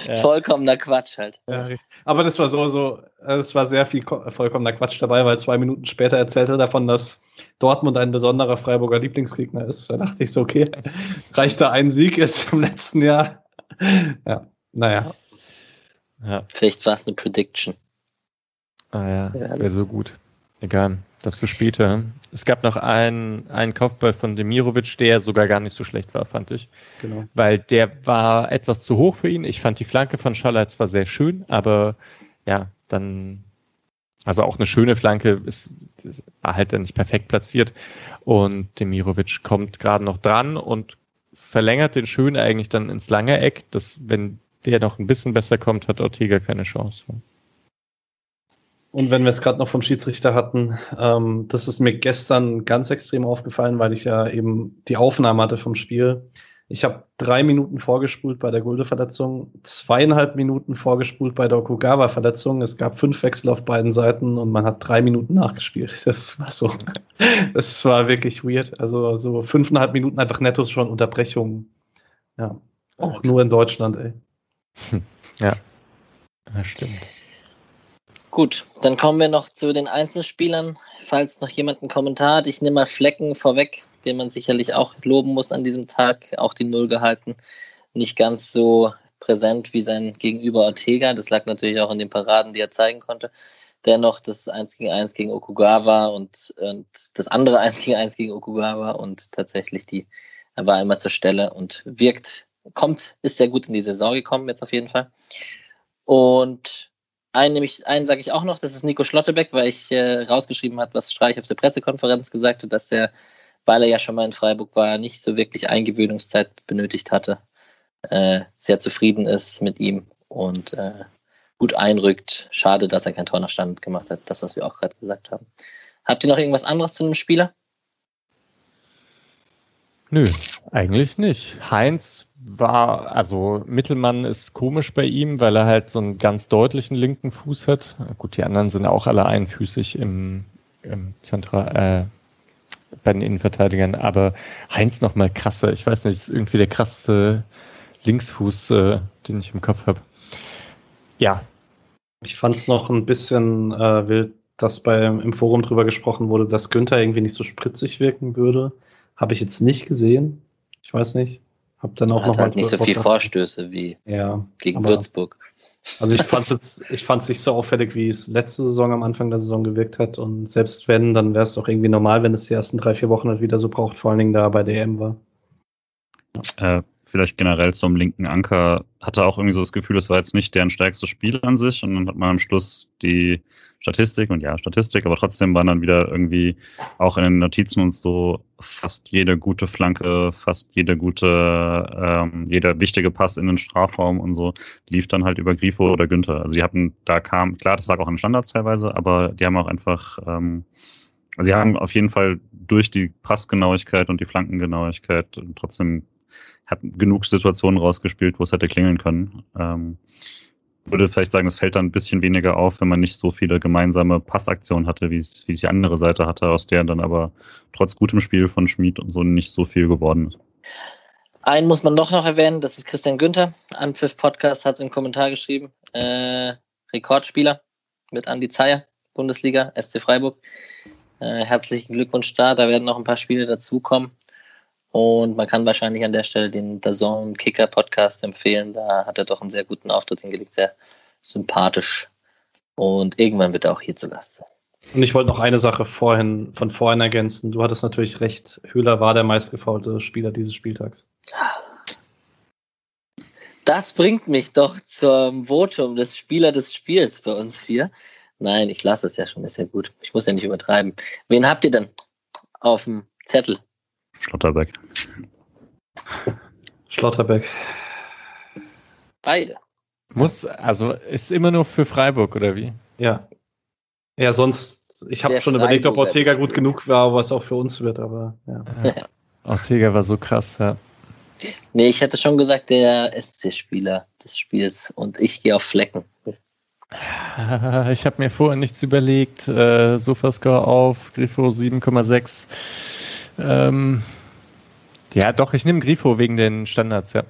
Ja, vollkommener Quatsch halt. Ja, aber das war so, so, es war sehr viel vollkommener Quatsch dabei, weil zwei Minuten später erzählte er davon, dass Dortmund ein besonderer Freiburger Lieblingsgegner ist. Da dachte ich so, okay, reicht da ein Sieg jetzt im letzten Jahr? Ja, naja. Ja. Vielleicht war es eine Prediction. Ah ja, wäre so gut. Egal, dazu später. Es gab noch einen, einen Kopfball von Demirovic, der sogar gar nicht so schlecht war, fand ich. Genau. Weil der war etwas zu hoch für ihn. Ich fand die Flanke von Schaller zwar sehr schön, aber ja, dann, also auch eine schöne Flanke ist, war halt dann nicht perfekt platziert. Und Demirovic kommt gerade noch dran und verlängert den Schön eigentlich dann ins lange Eck. Das, wenn der noch ein bisschen besser kommt, hat Ortega keine Chance. Und wenn wir es gerade noch vom Schiedsrichter hatten, ähm, das ist mir gestern ganz extrem aufgefallen, weil ich ja eben die Aufnahme hatte vom Spiel. Ich habe drei Minuten vorgespult bei der Gulde-Verletzung, zweieinhalb Minuten vorgespult bei der Okugawa-Verletzung. Es gab fünf Wechsel auf beiden Seiten und man hat drei Minuten nachgespielt. Das war so, das war wirklich weird. Also so fünfeinhalb Minuten einfach nettos schon Unterbrechung. Ja, auch nur in Deutschland, ey. Ja, das stimmt. Gut, dann kommen wir noch zu den Einzelspielern. Falls noch jemand einen Kommentar hat, ich nehme mal Flecken vorweg, den man sicherlich auch loben muss an diesem Tag, auch die Null gehalten. Nicht ganz so präsent wie sein Gegenüber Ortega. Das lag natürlich auch in den Paraden, die er zeigen konnte. Dennoch das 1 gegen 1 gegen Okugawa und, und das andere 1 gegen 1 gegen Okugawa und tatsächlich die, er war immer zur Stelle und wirkt, kommt, ist sehr gut in die Saison gekommen jetzt auf jeden Fall. Und einen, nämlich, einen sage ich auch noch, das ist Nico Schlottebeck, weil ich äh, rausgeschrieben habe, was Streich auf der Pressekonferenz gesagt hat, dass er, weil er ja schon mal in Freiburg war, nicht so wirklich Eingewöhnungszeit benötigt hatte. Äh, sehr zufrieden ist mit ihm und äh, gut einrückt. Schade, dass er kein Tor nach Stand gemacht hat, das, was wir auch gerade gesagt haben. Habt ihr noch irgendwas anderes zu einem Spieler? Nö, eigentlich nicht. Heinz war, also Mittelmann ist komisch bei ihm, weil er halt so einen ganz deutlichen linken Fuß hat. Gut, die anderen sind auch alle einfüßig im, im Zentral, äh, bei den Innenverteidigern, aber Heinz noch mal krasser. Ich weiß nicht, ist irgendwie der krasseste Linksfuß, äh, den ich im Kopf habe. Ja. Ich fand es noch ein bisschen äh, wild, dass bei, im Forum drüber gesprochen wurde, dass Günther irgendwie nicht so spritzig wirken würde. Habe ich jetzt nicht gesehen. Ich weiß nicht. Hab dann auch Hat noch halt nicht so viel Vorstöße wie ja, gegen aber- Würzburg. Also ich fand jetzt, ich fand es nicht so auffällig, wie es letzte Saison am Anfang der Saison gewirkt hat. Und selbst wenn, dann wäre es doch irgendwie normal, wenn es die ersten drei, vier Wochen halt wieder so braucht, vor allen Dingen da bei der EM war. Äh, vielleicht generell zum linken Anker hatte auch irgendwie so das Gefühl, es war jetzt nicht deren stärkstes Spiel an sich und dann hat man am Schluss die Statistik und ja, Statistik, aber trotzdem waren dann wieder irgendwie auch in den Notizen und so fast jede gute Flanke, fast jede gute, ähm, jeder wichtige Pass in den Strafraum und so lief dann halt über Grifo oder Günther. Also die hatten, da kam, klar, das lag auch an Standards teilweise, aber die haben auch einfach, ähm, also sie haben auf jeden Fall durch die Passgenauigkeit und die Flankengenauigkeit trotzdem hat genug Situationen rausgespielt, wo es hätte klingeln können. Ähm, würde vielleicht sagen, es fällt dann ein bisschen weniger auf, wenn man nicht so viele gemeinsame Passaktionen hatte, wie wie die andere Seite hatte, aus der dann aber trotz gutem Spiel von Schmid und so nicht so viel geworden ist. Einen muss man doch noch erwähnen, das ist Christian Günther. Anpfiff Podcast hat es im Kommentar geschrieben. Äh, Rekordspieler mit Andi Zeyer, Bundesliga, SC Freiburg. Äh, herzlichen Glückwunsch da, da werden noch ein paar Spiele dazukommen. Und man kann wahrscheinlich an der Stelle den Dazon Kicker Podcast empfehlen. Da hat er doch einen sehr guten Auftritt hingelegt, sehr sympathisch. Und irgendwann wird er auch hier zu Gast sein. Und ich wollte noch eine Sache vorhin, von vorhin ergänzen. Du hattest natürlich recht. Höhler war der meistgefaulte Spieler dieses Spieltags. Das bringt mich doch zum Votum des Spieler des Spiels bei uns vier. Nein, ich lasse es ja schon, ist ja gut. Ich muss ja nicht übertreiben. Wen habt ihr denn auf dem Zettel? Schlotterbeck. Schlotterbeck. Beide. Muss, also ist immer nur für Freiburg oder wie? Ja. Ja, sonst, ich habe schon überlegt, ob Ortega gut genug war, was auch für uns wird, aber ja. Ortega war so krass, ja. Nee, ich hätte schon gesagt, der SC-Spieler des Spiels. Und ich gehe auf Flecken. Ich habe mir vorher nichts überlegt. Äh, Sofascore auf, Grifo 7,6. Ähm, ja, doch, ich nehme Grifo wegen den Standards, ja.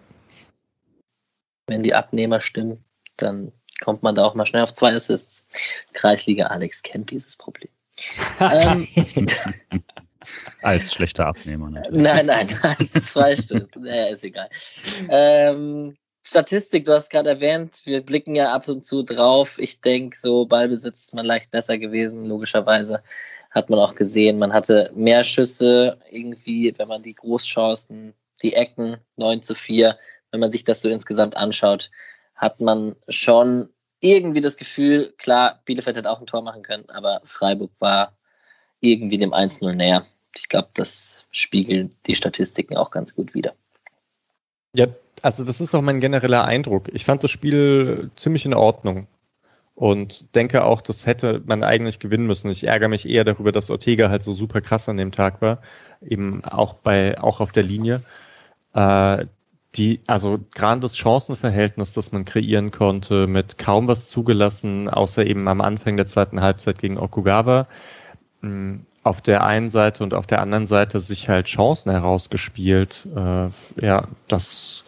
Wenn die Abnehmer stimmen, dann kommt man da auch mal schnell auf zwei Assists. Kreisliga Alex kennt dieses Problem. ähm, Als schlechter Abnehmer. Natürlich. Nein, nein, das ist Freistoß. naja, ist egal. Ähm, Statistik, du hast gerade erwähnt, wir blicken ja ab und zu drauf. Ich denke, so Ballbesitz ist man leicht besser gewesen, logischerweise. Hat man auch gesehen, man hatte mehr Schüsse, irgendwie, wenn man die Großchancen, die Ecken, 9 zu 4, wenn man sich das so insgesamt anschaut, hat man schon irgendwie das Gefühl, klar, Bielefeld hätte auch ein Tor machen können, aber Freiburg war irgendwie dem 1-0 näher. Ich glaube, das spiegeln die Statistiken auch ganz gut wider. Ja, also das ist auch mein genereller Eindruck. Ich fand das Spiel ziemlich in Ordnung und denke auch, das hätte man eigentlich gewinnen müssen. Ich ärgere mich eher darüber, dass Ortega halt so super krass an dem Tag war, eben auch bei auch auf der Linie. Äh, die, also gerade das Chancenverhältnis, das man kreieren konnte, mit kaum was zugelassen, außer eben am Anfang der zweiten Halbzeit gegen Okugawa. Hm, auf der einen Seite und auf der anderen Seite sich halt Chancen herausgespielt. Äh, ja, das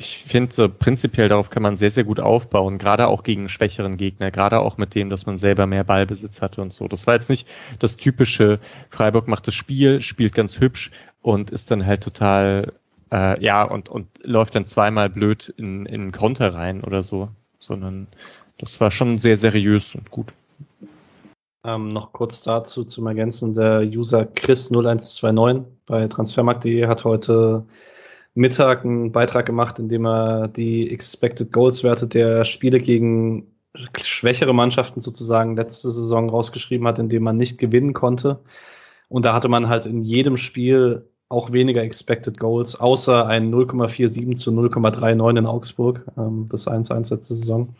ich finde, prinzipiell darauf kann man sehr, sehr gut aufbauen, gerade auch gegen schwächeren Gegner, gerade auch mit dem, dass man selber mehr Ballbesitz hatte und so. Das war jetzt nicht das typische, Freiburg macht das Spiel, spielt ganz hübsch und ist dann halt total, äh, ja, und, und läuft dann zweimal blöd in, in Konter rein oder so, sondern das war schon sehr seriös und gut. Ähm, noch kurz dazu zum Ergänzen, der User Chris0129 bei transfermarkt.de hat heute Mittag einen Beitrag gemacht, in dem er die Expected Goals Werte der Spiele gegen schwächere Mannschaften sozusagen letzte Saison rausgeschrieben hat, in dem man nicht gewinnen konnte. Und da hatte man halt in jedem Spiel auch weniger Expected Goals, außer ein 0,47 zu 0,39 in Augsburg, ähm, das 1-1 letzte Saison.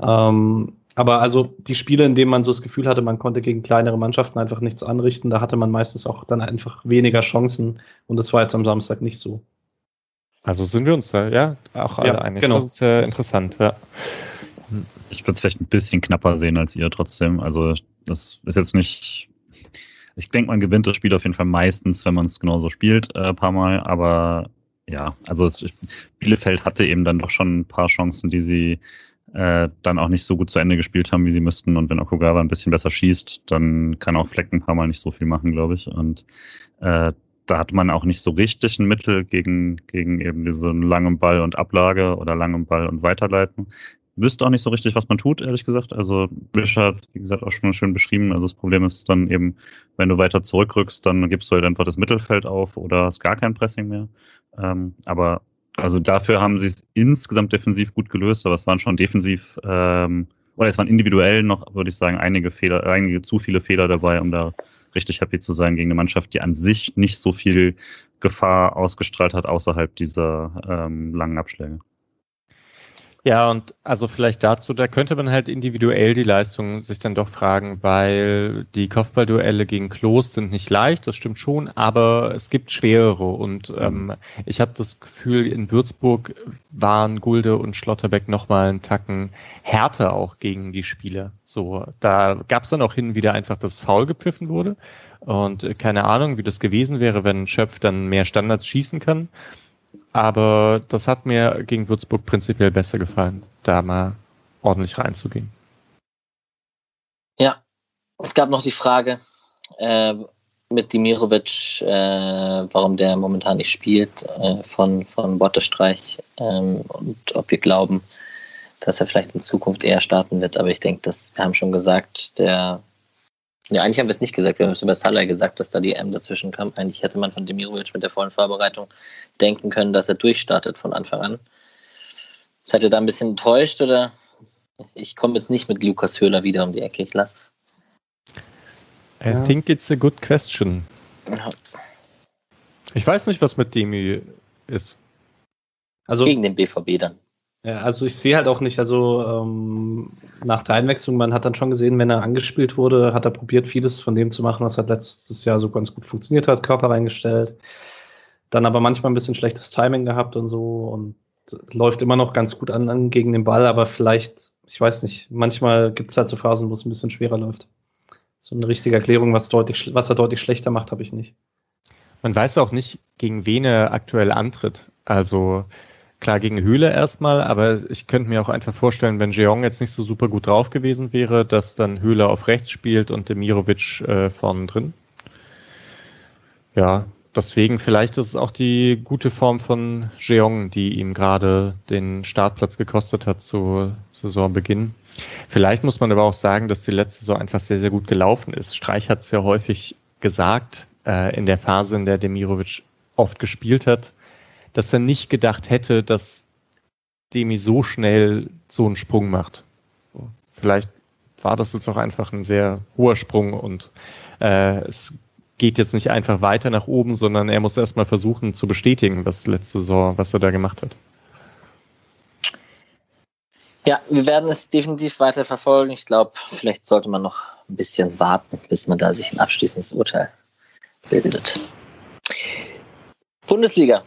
Ähm, aber also die Spiele, in denen man so das Gefühl hatte, man konnte gegen kleinere Mannschaften einfach nichts anrichten, da hatte man meistens auch dann einfach weniger Chancen. Und das war jetzt am Samstag nicht so. Also sind wir uns da, ja, auch alle ja, einig. Genau. Das ist ja interessant, ja. Ich würde es vielleicht ein bisschen knapper sehen als ihr trotzdem. Also das ist jetzt nicht. Ich denke, man gewinnt das Spiel auf jeden Fall meistens, wenn man es genauso spielt, äh, ein paar Mal. Aber ja, also es, Bielefeld hatte eben dann doch schon ein paar Chancen, die sie äh, dann auch nicht so gut zu Ende gespielt haben, wie sie müssten. Und wenn Okugawa ein bisschen besser schießt, dann kann auch Fleck ein paar Mal nicht so viel machen, glaube ich. Und äh, da hat man auch nicht so richtig ein Mittel gegen, gegen eben diesen langen Ball und Ablage oder langen Ball und Weiterleiten. Wüsste auch nicht so richtig, was man tut, ehrlich gesagt. Also Wischer hat wie gesagt, auch schon schön beschrieben. Also das Problem ist dann eben, wenn du weiter zurückrückst, dann gibst du halt einfach das Mittelfeld auf oder hast gar kein Pressing mehr. Ähm, aber also dafür haben sie es insgesamt defensiv gut gelöst, aber es waren schon defensiv ähm, oder es waren individuell noch, würde ich sagen, einige Fehler, einige zu viele Fehler dabei, um da richtig happy zu sein gegen eine Mannschaft, die an sich nicht so viel Gefahr ausgestrahlt hat außerhalb dieser ähm, langen Abschläge. Ja, und also vielleicht dazu, da könnte man halt individuell die Leistung sich dann doch fragen, weil die Kopfballduelle gegen Klos sind nicht leicht, das stimmt schon, aber es gibt schwerere und ähm, ich habe das Gefühl, in Würzburg waren Gulde und Schlotterbeck nochmal einen Tacken härter auch gegen die Spieler. So, da gab es dann auch hin und wieder einfach, dass Foul gepfiffen wurde und äh, keine Ahnung, wie das gewesen wäre, wenn Schöpf dann mehr Standards schießen kann. Aber das hat mir gegen Würzburg prinzipiell besser gefallen, da mal ordentlich reinzugehen. Ja, es gab noch die Frage äh, mit Dimirovic, äh, warum der momentan nicht spielt, äh, von, von Bottestreich ähm, und ob wir glauben, dass er vielleicht in Zukunft eher starten wird. Aber ich denke, wir haben schon gesagt, der ja, eigentlich haben wir es nicht gesagt. Wir haben es über Salah gesagt, dass da die M dazwischen kam. Eigentlich hätte man von Demirovic mit der vollen Vorbereitung denken können, dass er durchstartet von Anfang an. Seid ihr da ein bisschen enttäuscht oder? Ich komme jetzt nicht mit Lukas Höhler wieder um die Ecke. Ich lasse es. I ja. think it's a good question. Ja. Ich weiß nicht, was mit Demi ist. Also, Gegen den BVB dann. Ja, also ich sehe halt auch nicht, also ähm, nach der Einwechslung, man hat dann schon gesehen, wenn er angespielt wurde, hat er probiert, vieles von dem zu machen, was halt letztes Jahr so ganz gut funktioniert hat, Körper reingestellt, dann aber manchmal ein bisschen schlechtes Timing gehabt und so und läuft immer noch ganz gut an, an gegen den Ball, aber vielleicht, ich weiß nicht, manchmal gibt es halt so Phasen, wo es ein bisschen schwerer läuft. So eine richtige Erklärung, was, deutlich, was er deutlich schlechter macht, habe ich nicht. Man weiß auch nicht, gegen wen er aktuell antritt. Also Klar, gegen Höhle erstmal, aber ich könnte mir auch einfach vorstellen, wenn Jeong jetzt nicht so super gut drauf gewesen wäre, dass dann Höhle auf rechts spielt und Demirovic äh, vorne drin. Ja, deswegen vielleicht ist es auch die gute Form von Jeong, die ihm gerade den Startplatz gekostet hat zu Saisonbeginn. Vielleicht muss man aber auch sagen, dass die letzte Saison einfach sehr, sehr gut gelaufen ist. Streich hat es ja häufig gesagt, äh, in der Phase, in der Demirovic oft gespielt hat, dass er nicht gedacht hätte, dass Demi so schnell so einen Sprung macht. Vielleicht war das jetzt auch einfach ein sehr hoher Sprung und äh, es geht jetzt nicht einfach weiter nach oben, sondern er muss erstmal versuchen zu bestätigen, was letzte Saison, was er da gemacht hat. Ja, wir werden es definitiv weiter verfolgen. Ich glaube, vielleicht sollte man noch ein bisschen warten, bis man da sich ein abschließendes Urteil bildet. Bundesliga.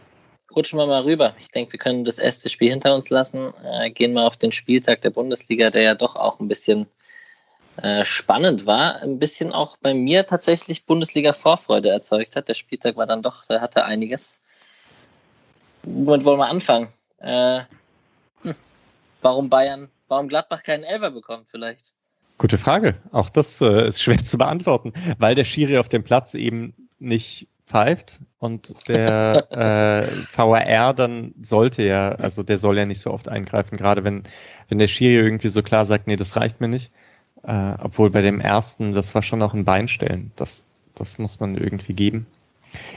Rutschen wir mal rüber. Ich denke, wir können das erste Spiel hinter uns lassen. Äh, gehen wir auf den Spieltag der Bundesliga, der ja doch auch ein bisschen äh, spannend war. Ein bisschen auch bei mir tatsächlich Bundesliga-Vorfreude erzeugt hat. Der Spieltag war dann doch, der hatte einiges. Womit wollen wir anfangen? Äh, hm, warum Bayern, warum Gladbach keinen Elfer bekommt vielleicht? Gute Frage. Auch das äh, ist schwer zu beantworten, weil der Schiri auf dem Platz eben nicht pfeift und der äh, VAR dann sollte ja, also der soll ja nicht so oft eingreifen, gerade wenn, wenn der Schiri irgendwie so klar sagt, nee, das reicht mir nicht. Äh, obwohl bei dem ersten, das war schon auch ein Beinstellen. Das, das muss man irgendwie geben.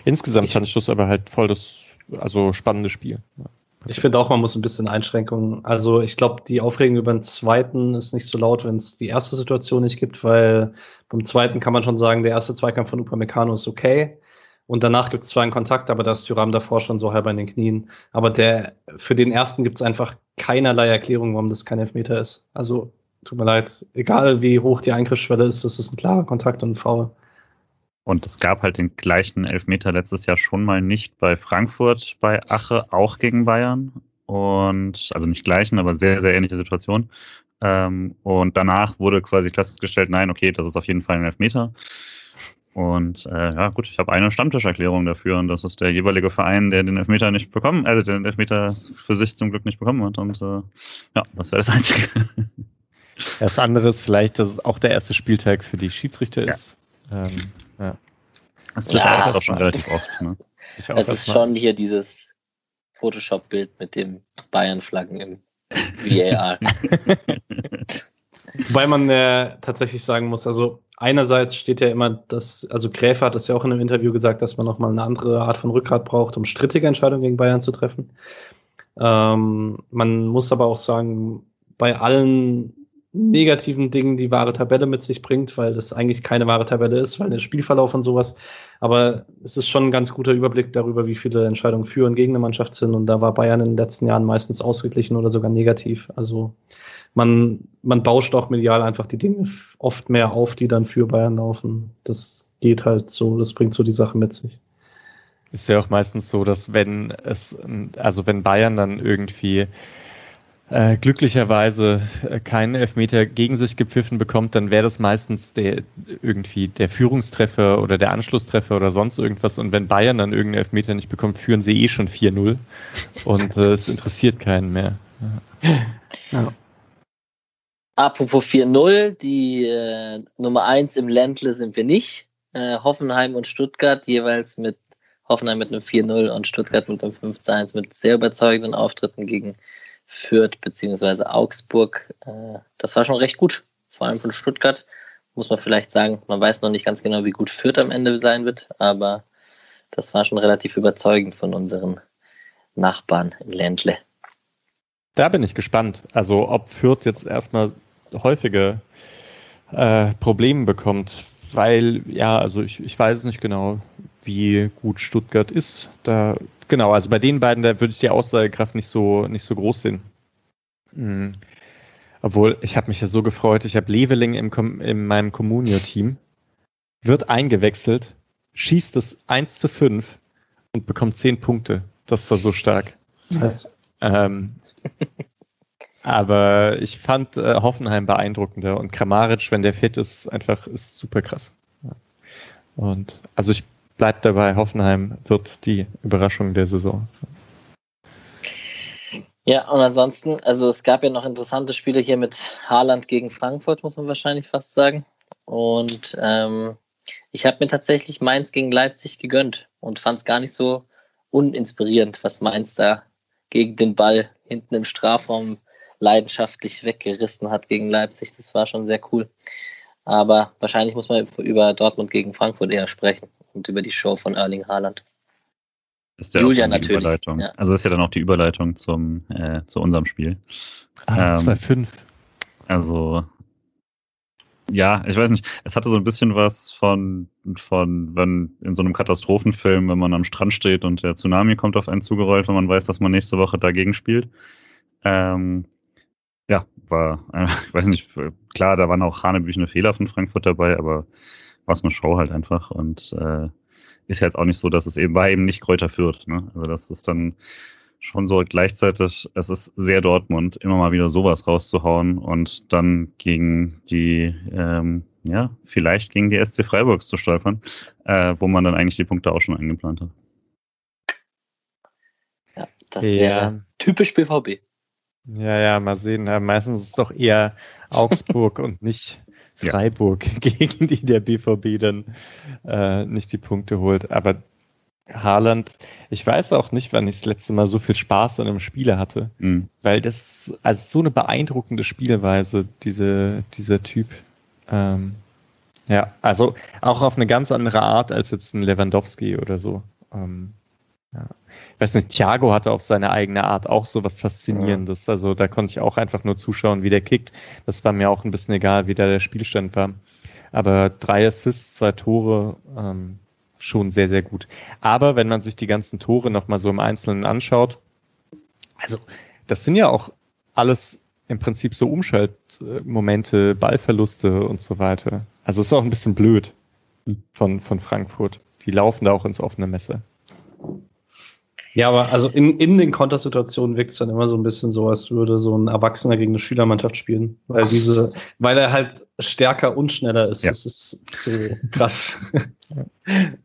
Insgesamt ich, fand ich das aber halt voll das, also spannende Spiel. Ja. Ich finde auch, man muss ein bisschen Einschränkungen. Also ich glaube, die Aufregung über den zweiten ist nicht so laut, wenn es die erste Situation nicht gibt, weil beim zweiten kann man schon sagen, der erste Zweikampf von Upamecano ist okay. Und danach gibt es zwar einen Kontakt, aber da ist Thuram davor schon so halb an den Knien. Aber der, für den ersten gibt es einfach keinerlei Erklärung, warum das kein Elfmeter ist. Also, tut mir leid, egal wie hoch die Eingriffsschwelle ist, das ist ein klarer Kontakt und ein Foul. Und es gab halt den gleichen Elfmeter letztes Jahr schon mal nicht bei Frankfurt, bei Ache, auch gegen Bayern. Und also nicht gleichen, aber sehr, sehr ähnliche Situation. Ähm, und danach wurde quasi festgestellt, nein, okay, das ist auf jeden Fall ein Elfmeter. Und äh, ja, gut, ich habe eine Stammtischerklärung dafür und das ist der jeweilige Verein, der den Elfmeter nicht bekommen, also den Elfmeter für sich zum Glück nicht bekommen hat. Und äh, ja, das wäre das Einzige. Das andere ist vielleicht, dass es auch der erste Spieltag für die Schiedsrichter ist. Ja. Ähm, ja. Das ist ja, auch schon relativ oft. Ne? Es ist schon hier dieses Photoshop-Bild mit dem Bayern-Flaggen im VAR. Wobei man äh, tatsächlich sagen muss, also einerseits steht ja immer, dass, also Gräfer hat es ja auch in einem Interview gesagt, dass man nochmal eine andere Art von Rückgrat braucht, um strittige Entscheidungen gegen Bayern zu treffen. Ähm, man muss aber auch sagen, bei allen negativen Dingen die wahre Tabelle mit sich bringt, weil das eigentlich keine wahre Tabelle ist, weil der Spielverlauf und sowas. Aber es ist schon ein ganz guter Überblick darüber, wie viele Entscheidungen für und gegen eine Mannschaft sind. Und da war Bayern in den letzten Jahren meistens ausgeglichen oder sogar negativ. Also man, man bauscht auch medial einfach die Dinge oft mehr auf, die dann für Bayern laufen. Das geht halt so, das bringt so die Sache mit sich. Ist ja auch meistens so, dass wenn es, also wenn Bayern dann irgendwie äh, glücklicherweise äh, keinen Elfmeter gegen sich gepfiffen bekommt, dann wäre das meistens der irgendwie der Führungstreffer oder der Anschlusstreffer oder sonst irgendwas. Und wenn Bayern dann irgendeinen Elfmeter nicht bekommt, führen sie eh schon 4-0 und äh, es interessiert keinen mehr. Ja. Ja. Apropos 4-0, die äh, Nummer 1 im Ländle sind wir nicht. Äh, Hoffenheim und Stuttgart jeweils mit Hoffenheim mit einem 4-0 und Stuttgart mit einem 5-1 mit sehr überzeugenden Auftritten gegen Fürth bzw. Augsburg. Äh, das war schon recht gut, vor allem von Stuttgart. Muss man vielleicht sagen, man weiß noch nicht ganz genau, wie gut Fürth am Ende sein wird, aber das war schon relativ überzeugend von unseren Nachbarn im Ländle. Da bin ich gespannt. Also ob Fürth jetzt erstmal häufige äh, Probleme bekommt, weil, ja, also ich, ich weiß es nicht genau, wie gut Stuttgart ist. Da, genau, also bei den beiden, da würde ich die Aussagekraft nicht so, nicht so groß sehen. Mhm. Obwohl, ich habe mich ja so gefreut, ich habe Leveling im, in meinem Communio-Team, wird eingewechselt, schießt es 1 zu 5 und bekommt 10 Punkte. Das war so stark. Was? Ähm, aber ich fand äh, Hoffenheim beeindruckender und Kramaric, wenn der fit ist, einfach ist super krass. Und also ich bleib dabei, Hoffenheim wird die Überraschung der Saison. Ja, und ansonsten, also es gab ja noch interessante Spiele hier mit Haaland gegen Frankfurt, muss man wahrscheinlich fast sagen. Und ähm, ich habe mir tatsächlich Mainz gegen Leipzig gegönnt und fand es gar nicht so uninspirierend, was Mainz da gegen den Ball hinten im Strafraum leidenschaftlich weggerissen hat gegen Leipzig. Das war schon sehr cool. Aber wahrscheinlich muss man über Dortmund gegen Frankfurt eher sprechen und über die Show von Erling Haaland. Ist ja Julia natürlich. Überleitung. Ja. Also ist ja dann auch die Überleitung zum, äh, zu unserem Spiel. Ah, ähm, 2-5. Also, ja, ich weiß nicht. Es hatte so ein bisschen was von, von, wenn in so einem Katastrophenfilm, wenn man am Strand steht und der Tsunami kommt auf einen zugerollt, wenn man weiß, dass man nächste Woche dagegen spielt. Ähm, ja, war, äh, ich weiß nicht, klar, da waren auch hanebüchene Fehler von Frankfurt dabei, aber war es eine Show halt einfach. Und äh, ist ja jetzt auch nicht so, dass es eben bei ihm nicht Kräuter führt. Ne? Also das ist dann schon so gleichzeitig, es ist sehr Dortmund, immer mal wieder sowas rauszuhauen und dann gegen die, ähm, ja, vielleicht gegen die SC Freiburgs zu stolpern, äh, wo man dann eigentlich die Punkte auch schon eingeplant hat. Ja, das wäre ja. typisch BVB. Ja, ja, mal sehen. Meistens ist es doch eher Augsburg und nicht Freiburg, ja. gegen die der BVB dann äh, nicht die Punkte holt. Aber Haaland, ich weiß auch nicht, wann ich das letzte Mal so viel Spaß an einem Spieler hatte, mhm. weil das also so eine beeindruckende Spielweise, diese, dieser Typ. Ähm, ja, also auch auf eine ganz andere Art als jetzt ein Lewandowski oder so. Ähm, ja. Ich weiß nicht, Thiago hatte auf seine eigene Art auch so was Faszinierendes. Also da konnte ich auch einfach nur zuschauen, wie der kickt. Das war mir auch ein bisschen egal, wie da der Spielstand war. Aber drei Assists, zwei Tore, ähm, schon sehr, sehr gut. Aber wenn man sich die ganzen Tore nochmal so im Einzelnen anschaut, also das sind ja auch alles im Prinzip so Umschaltmomente, Ballverluste und so weiter. Also es ist auch ein bisschen blöd hm. von, von Frankfurt. Die laufen da auch ins offene Messer. Ja, aber also in, in den Kontersituationen wirkt es dann immer so ein bisschen so, als würde so ein Erwachsener gegen eine Schülermannschaft spielen. Weil diese, weil er halt stärker und schneller ist. Ja. Das ist so krass.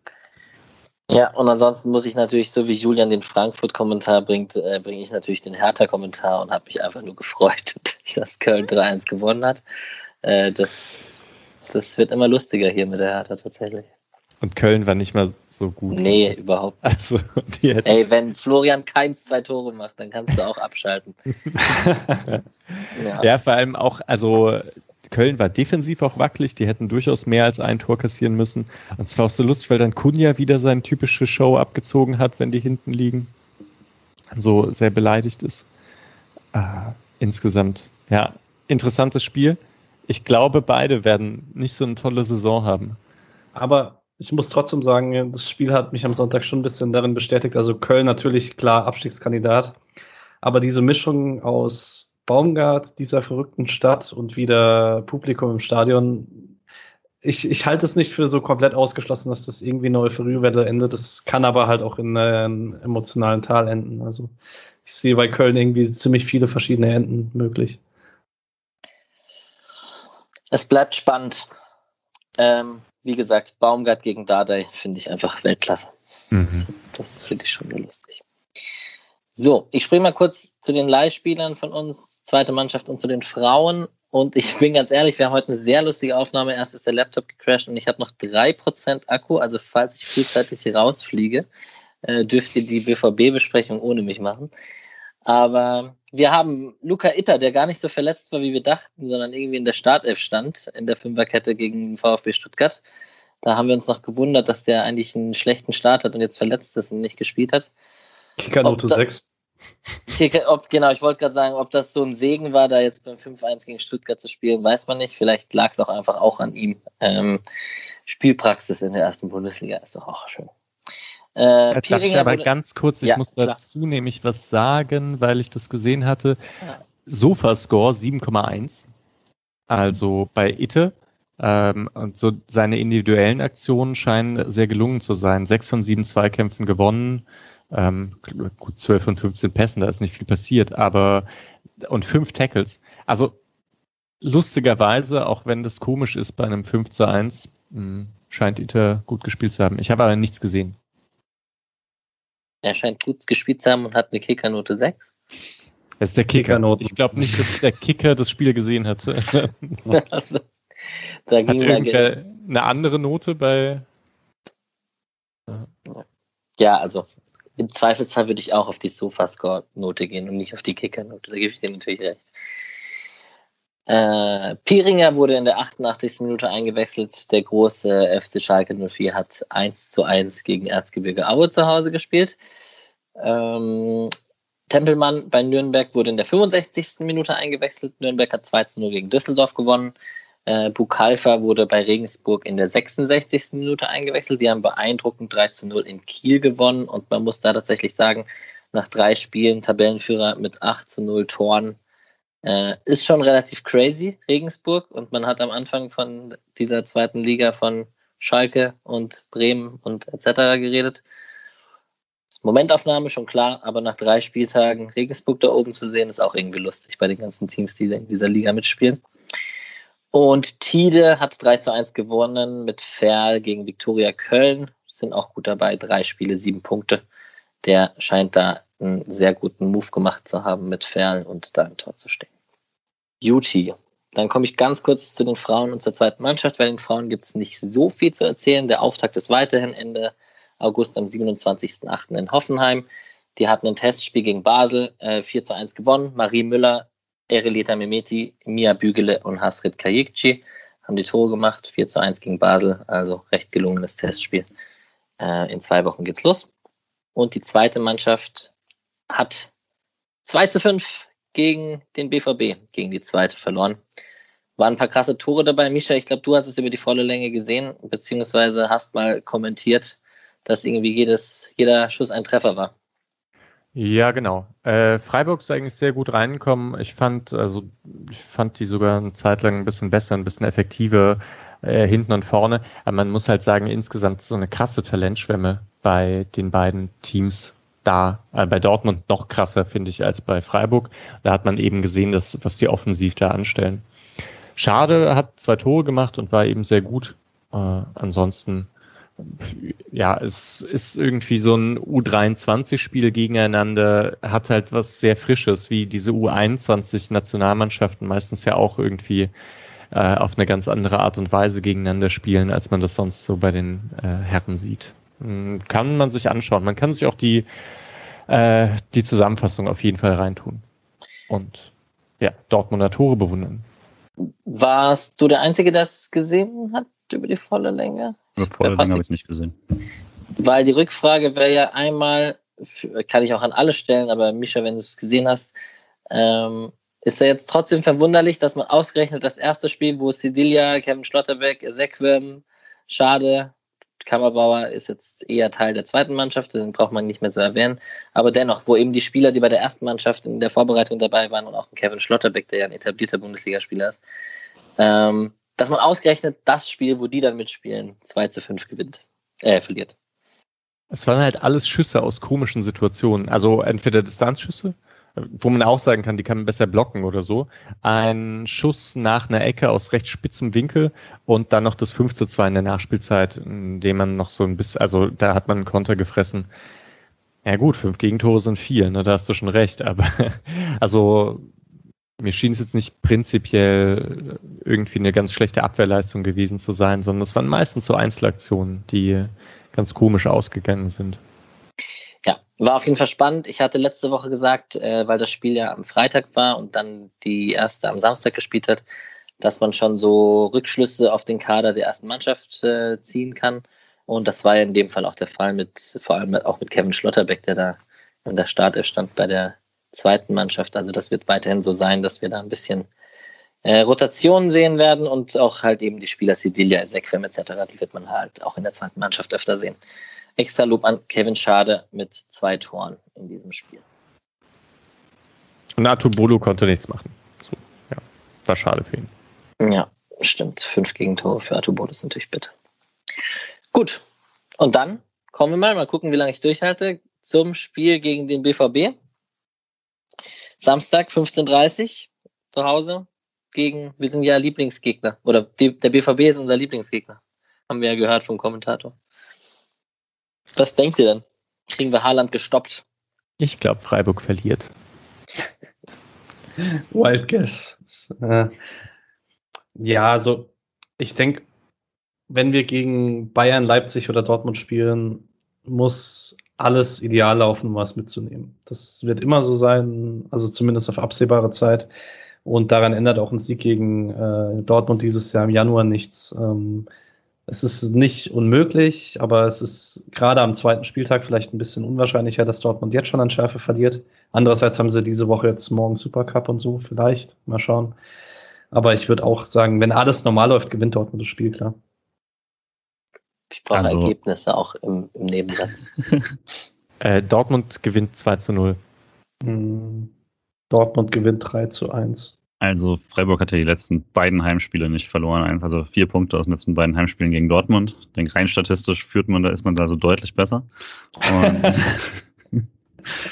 Ja, und ansonsten muss ich natürlich, so wie Julian den Frankfurt-Kommentar bringt, äh, bringe ich natürlich den Hertha-Kommentar und habe mich einfach nur gefreut, dass Köln 3-1 gewonnen hat. Äh, das, das wird immer lustiger hier mit der Hertha tatsächlich. Und Köln war nicht mal so gut. Nee, überhaupt nicht. Also, Ey, wenn Florian keins zwei Tore macht, dann kannst du auch abschalten. ja. ja, vor allem auch, also Köln war defensiv auch wackelig, die hätten durchaus mehr als ein Tor kassieren müssen. Und zwar auch so lustig, weil dann Kunja wieder seine typische Show abgezogen hat, wenn die hinten liegen. So sehr beleidigt ist. Äh, insgesamt, ja, interessantes Spiel. Ich glaube, beide werden nicht so eine tolle Saison haben. Aber ich muss trotzdem sagen, das Spiel hat mich am Sonntag schon ein bisschen darin bestätigt. Also Köln natürlich klar Abstiegskandidat. Aber diese Mischung aus Baumgart, dieser verrückten Stadt und wieder Publikum im Stadion, ich, ich halte es nicht für so komplett ausgeschlossen, dass das irgendwie eine Euphoriewelle endet. Das kann aber halt auch in einem emotionalen Tal enden. Also ich sehe bei Köln irgendwie ziemlich viele verschiedene Enden möglich. Es bleibt spannend. Ähm, wie gesagt, Baumgart gegen Dardai finde ich einfach Weltklasse. Mhm. Das, finde ich schon sehr lustig. So, ich springe mal kurz zu den Leihspielern von uns, zweite Mannschaft und zu den Frauen. Und ich bin ganz ehrlich, wir haben heute eine sehr lustige Aufnahme. Erst ist der Laptop gecrashed und ich habe noch 3% Akku. Also falls ich frühzeitig rausfliege, äh, dürft ihr die BVB-Besprechung ohne mich machen. Aber wir haben Luca Itter, der gar nicht so verletzt war, wie wir dachten, sondern irgendwie in der Startelf stand, in der Fünferkette gegen VfB Stuttgart. Da haben wir uns noch gewundert, dass der eigentlich einen schlechten Start hat und jetzt verletzt ist und nicht gespielt hat. Kickernote 6. Kicker, ob, genau, ich wollte gerade sagen, ob das so ein Segen war, da jetzt beim 5-1 gegen Stuttgart zu spielen, weiß man nicht. Vielleicht lag es auch einfach auch an ihm. Ähm, Spielpraxis in der ersten Bundesliga ist doch auch schön. Äh, Darf ich aber wurde, ganz kurz, ich ja, muss dazu klar. nämlich was sagen, weil ich das gesehen hatte. Ja. Sofascore 7,1. Also bei Itte. Ähm, und so seine individuellen Aktionen scheinen sehr gelungen zu sein. Sechs von sieben Zweikämpfen gewonnen. Ähm, gut, 12 von 15 Pässen, da ist nicht viel passiert, aber und fünf Tackles. Also lustigerweise, auch wenn das komisch ist bei einem 5 zu 1, mh, hm, scheint Iter gut gespielt zu haben. Ich habe aber nichts gesehen. Er scheint gut gespielt zu haben und hat eine Kickernote 6. Das ist der Kicker. Ich glaube nicht, dass der Kicker das Spiel gesehen hat. also, da ging hat irgendwer eine andere Note bei. Ja, also im Zweifelsfall würde ich auch auf die Sofascore-Note gehen und nicht auf die Kicker-Note. Da gebe ich dir natürlich recht. Äh, Piringer wurde in der 88. Minute eingewechselt. Der große FC Schalke 04 hat 1 zu 1 gegen Erzgebirge Aue zu Hause gespielt. Ähm, Tempelmann bei Nürnberg wurde in der 65. Minute eingewechselt. Nürnberg hat 2 zu 0 gegen Düsseldorf gewonnen. Äh, Bukalfa wurde bei Regensburg in der 66. Minute eingewechselt. Die haben beeindruckend 3 zu 0 in Kiel gewonnen und man muss da tatsächlich sagen, nach drei Spielen Tabellenführer mit 8 zu 0 Toren äh, ist schon relativ crazy, Regensburg. Und man hat am Anfang von dieser zweiten Liga von Schalke und Bremen und etc. geredet. Momentaufnahme schon klar, aber nach drei Spieltagen Regensburg da oben zu sehen, ist auch irgendwie lustig bei den ganzen Teams, die in dieser Liga mitspielen. Und Tide hat 3 zu 1 gewonnen mit Ferl gegen Viktoria Köln. Sind auch gut dabei, drei Spiele, sieben Punkte. Der scheint da einen sehr guten Move gemacht zu haben mit Ferl und da im Tor zu stehen. Beauty. Dann komme ich ganz kurz zu den Frauen und zur zweiten Mannschaft. Bei den Frauen gibt es nicht so viel zu erzählen. Der Auftakt ist weiterhin Ende August am 27.08. in Hoffenheim. Die hatten ein Testspiel gegen Basel, äh, 4 zu 1 gewonnen. Marie Müller, Ereleta Mehmeti, Mia Bügele und Hasrit Kayikci haben die Tore gemacht. 4 zu 1 gegen Basel, also recht gelungenes Testspiel. Äh, in zwei Wochen geht's los. Und die zweite Mannschaft hat 2 zu 5 gegen den BVB, gegen die zweite verloren. Waren ein paar krasse Tore dabei. Misha, ich glaube, du hast es über die volle Länge gesehen, beziehungsweise hast mal kommentiert, dass irgendwie jedes, jeder Schuss ein Treffer war. Ja, genau. Äh, Freiburg ist eigentlich sehr gut reingekommen. Ich fand, also ich fand die sogar eine Zeit lang ein bisschen besser, ein bisschen effektiver äh, hinten und vorne. Aber man muss halt sagen, insgesamt so eine krasse Talentschwemme bei den beiden Teams da. Äh, bei Dortmund noch krasser, finde ich, als bei Freiburg. Da hat man eben gesehen, dass, was die offensiv da anstellen. Schade hat zwei Tore gemacht und war eben sehr gut. Äh, ansonsten ja, es ist irgendwie so ein U23-Spiel gegeneinander, hat halt was sehr Frisches, wie diese U21-Nationalmannschaften meistens ja auch irgendwie äh, auf eine ganz andere Art und Weise gegeneinander spielen, als man das sonst so bei den äh, Herren sieht. Hm, kann man sich anschauen. Man kann sich auch die, äh, die Zusammenfassung auf jeden Fall reintun. Und ja, Dortmunder Tore bewundern. Warst du der Einzige, der es gesehen hat über die volle Länge? Voll lange habe ich nicht gesehen. Weil die Rückfrage wäre ja einmal, kann ich auch an alle stellen, aber Misha, wenn du es gesehen hast, ähm, ist ja jetzt trotzdem verwunderlich, dass man ausgerechnet das erste Spiel, wo Sedilia, Kevin Schlotterbeck, Ezequem, Schade, Kammerbauer ist jetzt eher Teil der zweiten Mannschaft, den braucht man nicht mehr zu erwähnen. Aber dennoch, wo eben die Spieler, die bei der ersten Mannschaft in der Vorbereitung dabei waren und auch Kevin Schlotterbeck, der ja ein etablierter Bundesligaspieler ist, ähm, dass man ausgerechnet das Spiel, wo die dann mitspielen, 2 zu 5 gewinnt, äh, verliert. Es waren halt alles Schüsse aus komischen Situationen. Also entweder Distanzschüsse, wo man auch sagen kann, die kann man besser blocken oder so. Ein Schuss nach einer Ecke aus recht spitzem Winkel und dann noch das 5 zu 2 in der Nachspielzeit, in dem man noch so ein bisschen, also da hat man einen Konter gefressen. Ja gut, fünf Gegentore sind viel, ne, da hast du schon recht, aber also mir schien es jetzt nicht prinzipiell irgendwie eine ganz schlechte Abwehrleistung gewesen zu sein, sondern es waren meistens so Einzelaktionen, die ganz komisch ausgegangen sind. War auf jeden Fall spannend. Ich hatte letzte Woche gesagt, äh, weil das Spiel ja am Freitag war und dann die erste am Samstag gespielt hat, dass man schon so Rückschlüsse auf den Kader der ersten Mannschaft äh, ziehen kann. Und das war ja in dem Fall auch der Fall mit, vor allem auch mit Kevin Schlotterbeck, der da in der Startelf stand bei der zweiten Mannschaft. Also das wird weiterhin so sein, dass wir da ein bisschen äh, Rotationen sehen werden und auch halt eben die Spieler Sidilia, Ezequem etc., die wird man halt auch in der zweiten Mannschaft öfter sehen. Extra Lob an Kevin Schade mit zwei Toren in diesem Spiel. Und Artur Bolo konnte nichts machen. So, ja, war schade für ihn. Ja, stimmt. Fünf Gegentore für Artur Bolo ist natürlich bitter. Gut. Und dann kommen wir mal, mal gucken, wie lange ich durchhalte, zum Spiel gegen den BVB. Samstag 15.30 Uhr zu Hause gegen, wir sind ja Lieblingsgegner. Oder die, der BVB ist unser Lieblingsgegner. Haben wir ja gehört vom Kommentator. Was denkt ihr denn? Kriegen wir Haaland gestoppt? Ich glaube, Freiburg verliert. Wild Guess. Äh, ja, also ich denke, wenn wir gegen Bayern, Leipzig oder Dortmund spielen, muss alles ideal laufen, um was mitzunehmen. Das wird immer so sein, also zumindest auf absehbare Zeit. Und daran ändert auch ein Sieg gegen äh, Dortmund dieses Jahr im Januar nichts. Ähm, es ist nicht unmöglich, aber es ist gerade am zweiten Spieltag vielleicht ein bisschen unwahrscheinlicher, dass Dortmund jetzt schon an Schärfe verliert. Andererseits haben sie diese Woche jetzt morgen Supercup und so, vielleicht. Mal schauen. Aber ich würde auch sagen, wenn alles normal läuft, gewinnt Dortmund das Spiel, klar. Ich brauche also, Ergebnisse auch im, im Nebensatz. äh, Dortmund gewinnt 2 zu 0. Hm. Dortmund gewinnt 3 zu 1. Also Freiburg hat ja die letzten beiden Heimspiele nicht verloren. Also vier Punkte aus den letzten beiden Heimspielen gegen Dortmund. Ich denke, rein statistisch führt man, da ist man da so deutlich besser. Und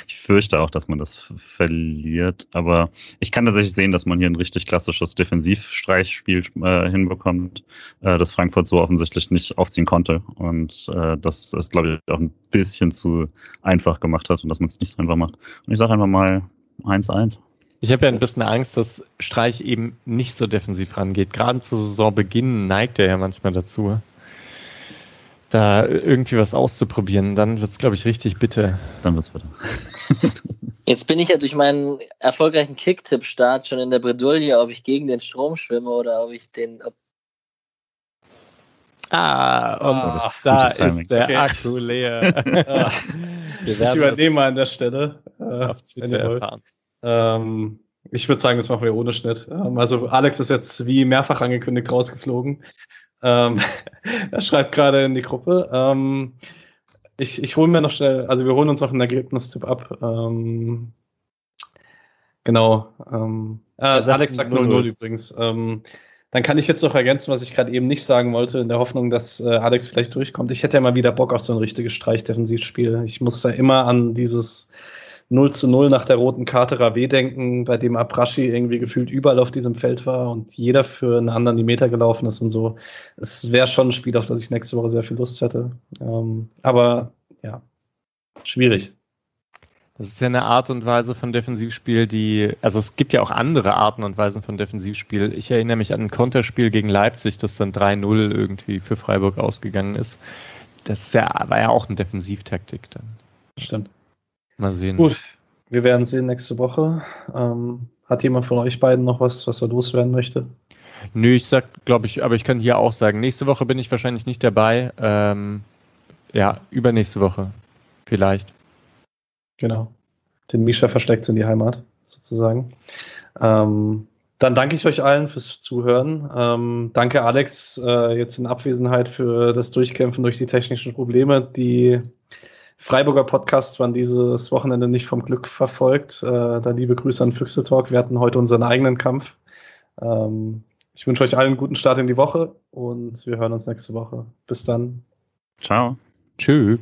ich fürchte auch, dass man das verliert. Aber ich kann tatsächlich sehen, dass man hier ein richtig klassisches Defensivstreichspiel äh, hinbekommt, äh, das Frankfurt so offensichtlich nicht aufziehen konnte. Und äh, das, glaube ich, auch ein bisschen zu einfach gemacht hat und dass man es nicht so einfach macht. Und ich sage einfach mal 1-1. Ich habe ja ein bisschen Angst, dass Streich eben nicht so defensiv rangeht. Gerade zu Saisonbeginn neigt er ja manchmal dazu da irgendwie was auszuprobieren, dann wird es, glaube ich, richtig bitter. Dann wird es bitter. Jetzt bin ich ja durch meinen erfolgreichen Kicktipp-Start schon in der Bredouille, ob ich gegen den Strom schwimme oder ob ich den. Ob ah, und ah, da ist der okay. Akku leer. ja. ich übernehme an der Stelle. Äh, ähm, ich würde sagen, das machen wir ohne Schnitt. Ähm, also Alex ist jetzt wie mehrfach angekündigt rausgeflogen. Ähm, er schreibt gerade in die Gruppe. Ähm, ich ich hole mir noch schnell, also wir holen uns noch einen Ergebnistipp ab. Ähm, genau. Ähm, äh, Alex sagt 0-0 übrigens. Ähm, dann kann ich jetzt noch ergänzen, was ich gerade eben nicht sagen wollte, in der Hoffnung, dass äh, Alex vielleicht durchkommt. Ich hätte ja mal wieder Bock auf so ein richtiges Streichdefensivspiel. Ich muss da immer an dieses 0 zu 0 nach der roten Karte Rave denken, bei dem Abrashi irgendwie gefühlt überall auf diesem Feld war und jeder für einen anderen die Meter gelaufen ist und so. Es wäre schon ein Spiel, auf das ich nächste Woche sehr viel Lust hätte. Ähm, aber ja, schwierig. Das ist ja eine Art und Weise von Defensivspiel, die, also es gibt ja auch andere Arten und Weisen von Defensivspiel. Ich erinnere mich an ein Konterspiel gegen Leipzig, das dann 3-0 irgendwie für Freiburg ausgegangen ist. Das ja, war ja auch eine Defensivtaktik dann. Stimmt. Mal sehen. Gut, wir werden sehen nächste Woche. Ähm, hat jemand von euch beiden noch was, was er loswerden möchte? Nö, ich sag, glaube ich, aber ich kann hier auch sagen, nächste Woche bin ich wahrscheinlich nicht dabei. Ähm, ja, übernächste Woche vielleicht. Genau. Den Misha versteckt in die Heimat, sozusagen. Ähm, dann danke ich euch allen fürs Zuhören. Ähm, danke Alex äh, jetzt in Abwesenheit für das Durchkämpfen durch die technischen Probleme, die Freiburger Podcasts waren dieses Wochenende nicht vom Glück verfolgt. Äh, dann liebe Grüße an Füchse Talk. Wir hatten heute unseren eigenen Kampf. Ähm, ich wünsche euch allen einen guten Start in die Woche und wir hören uns nächste Woche. Bis dann. Ciao. Tschüss.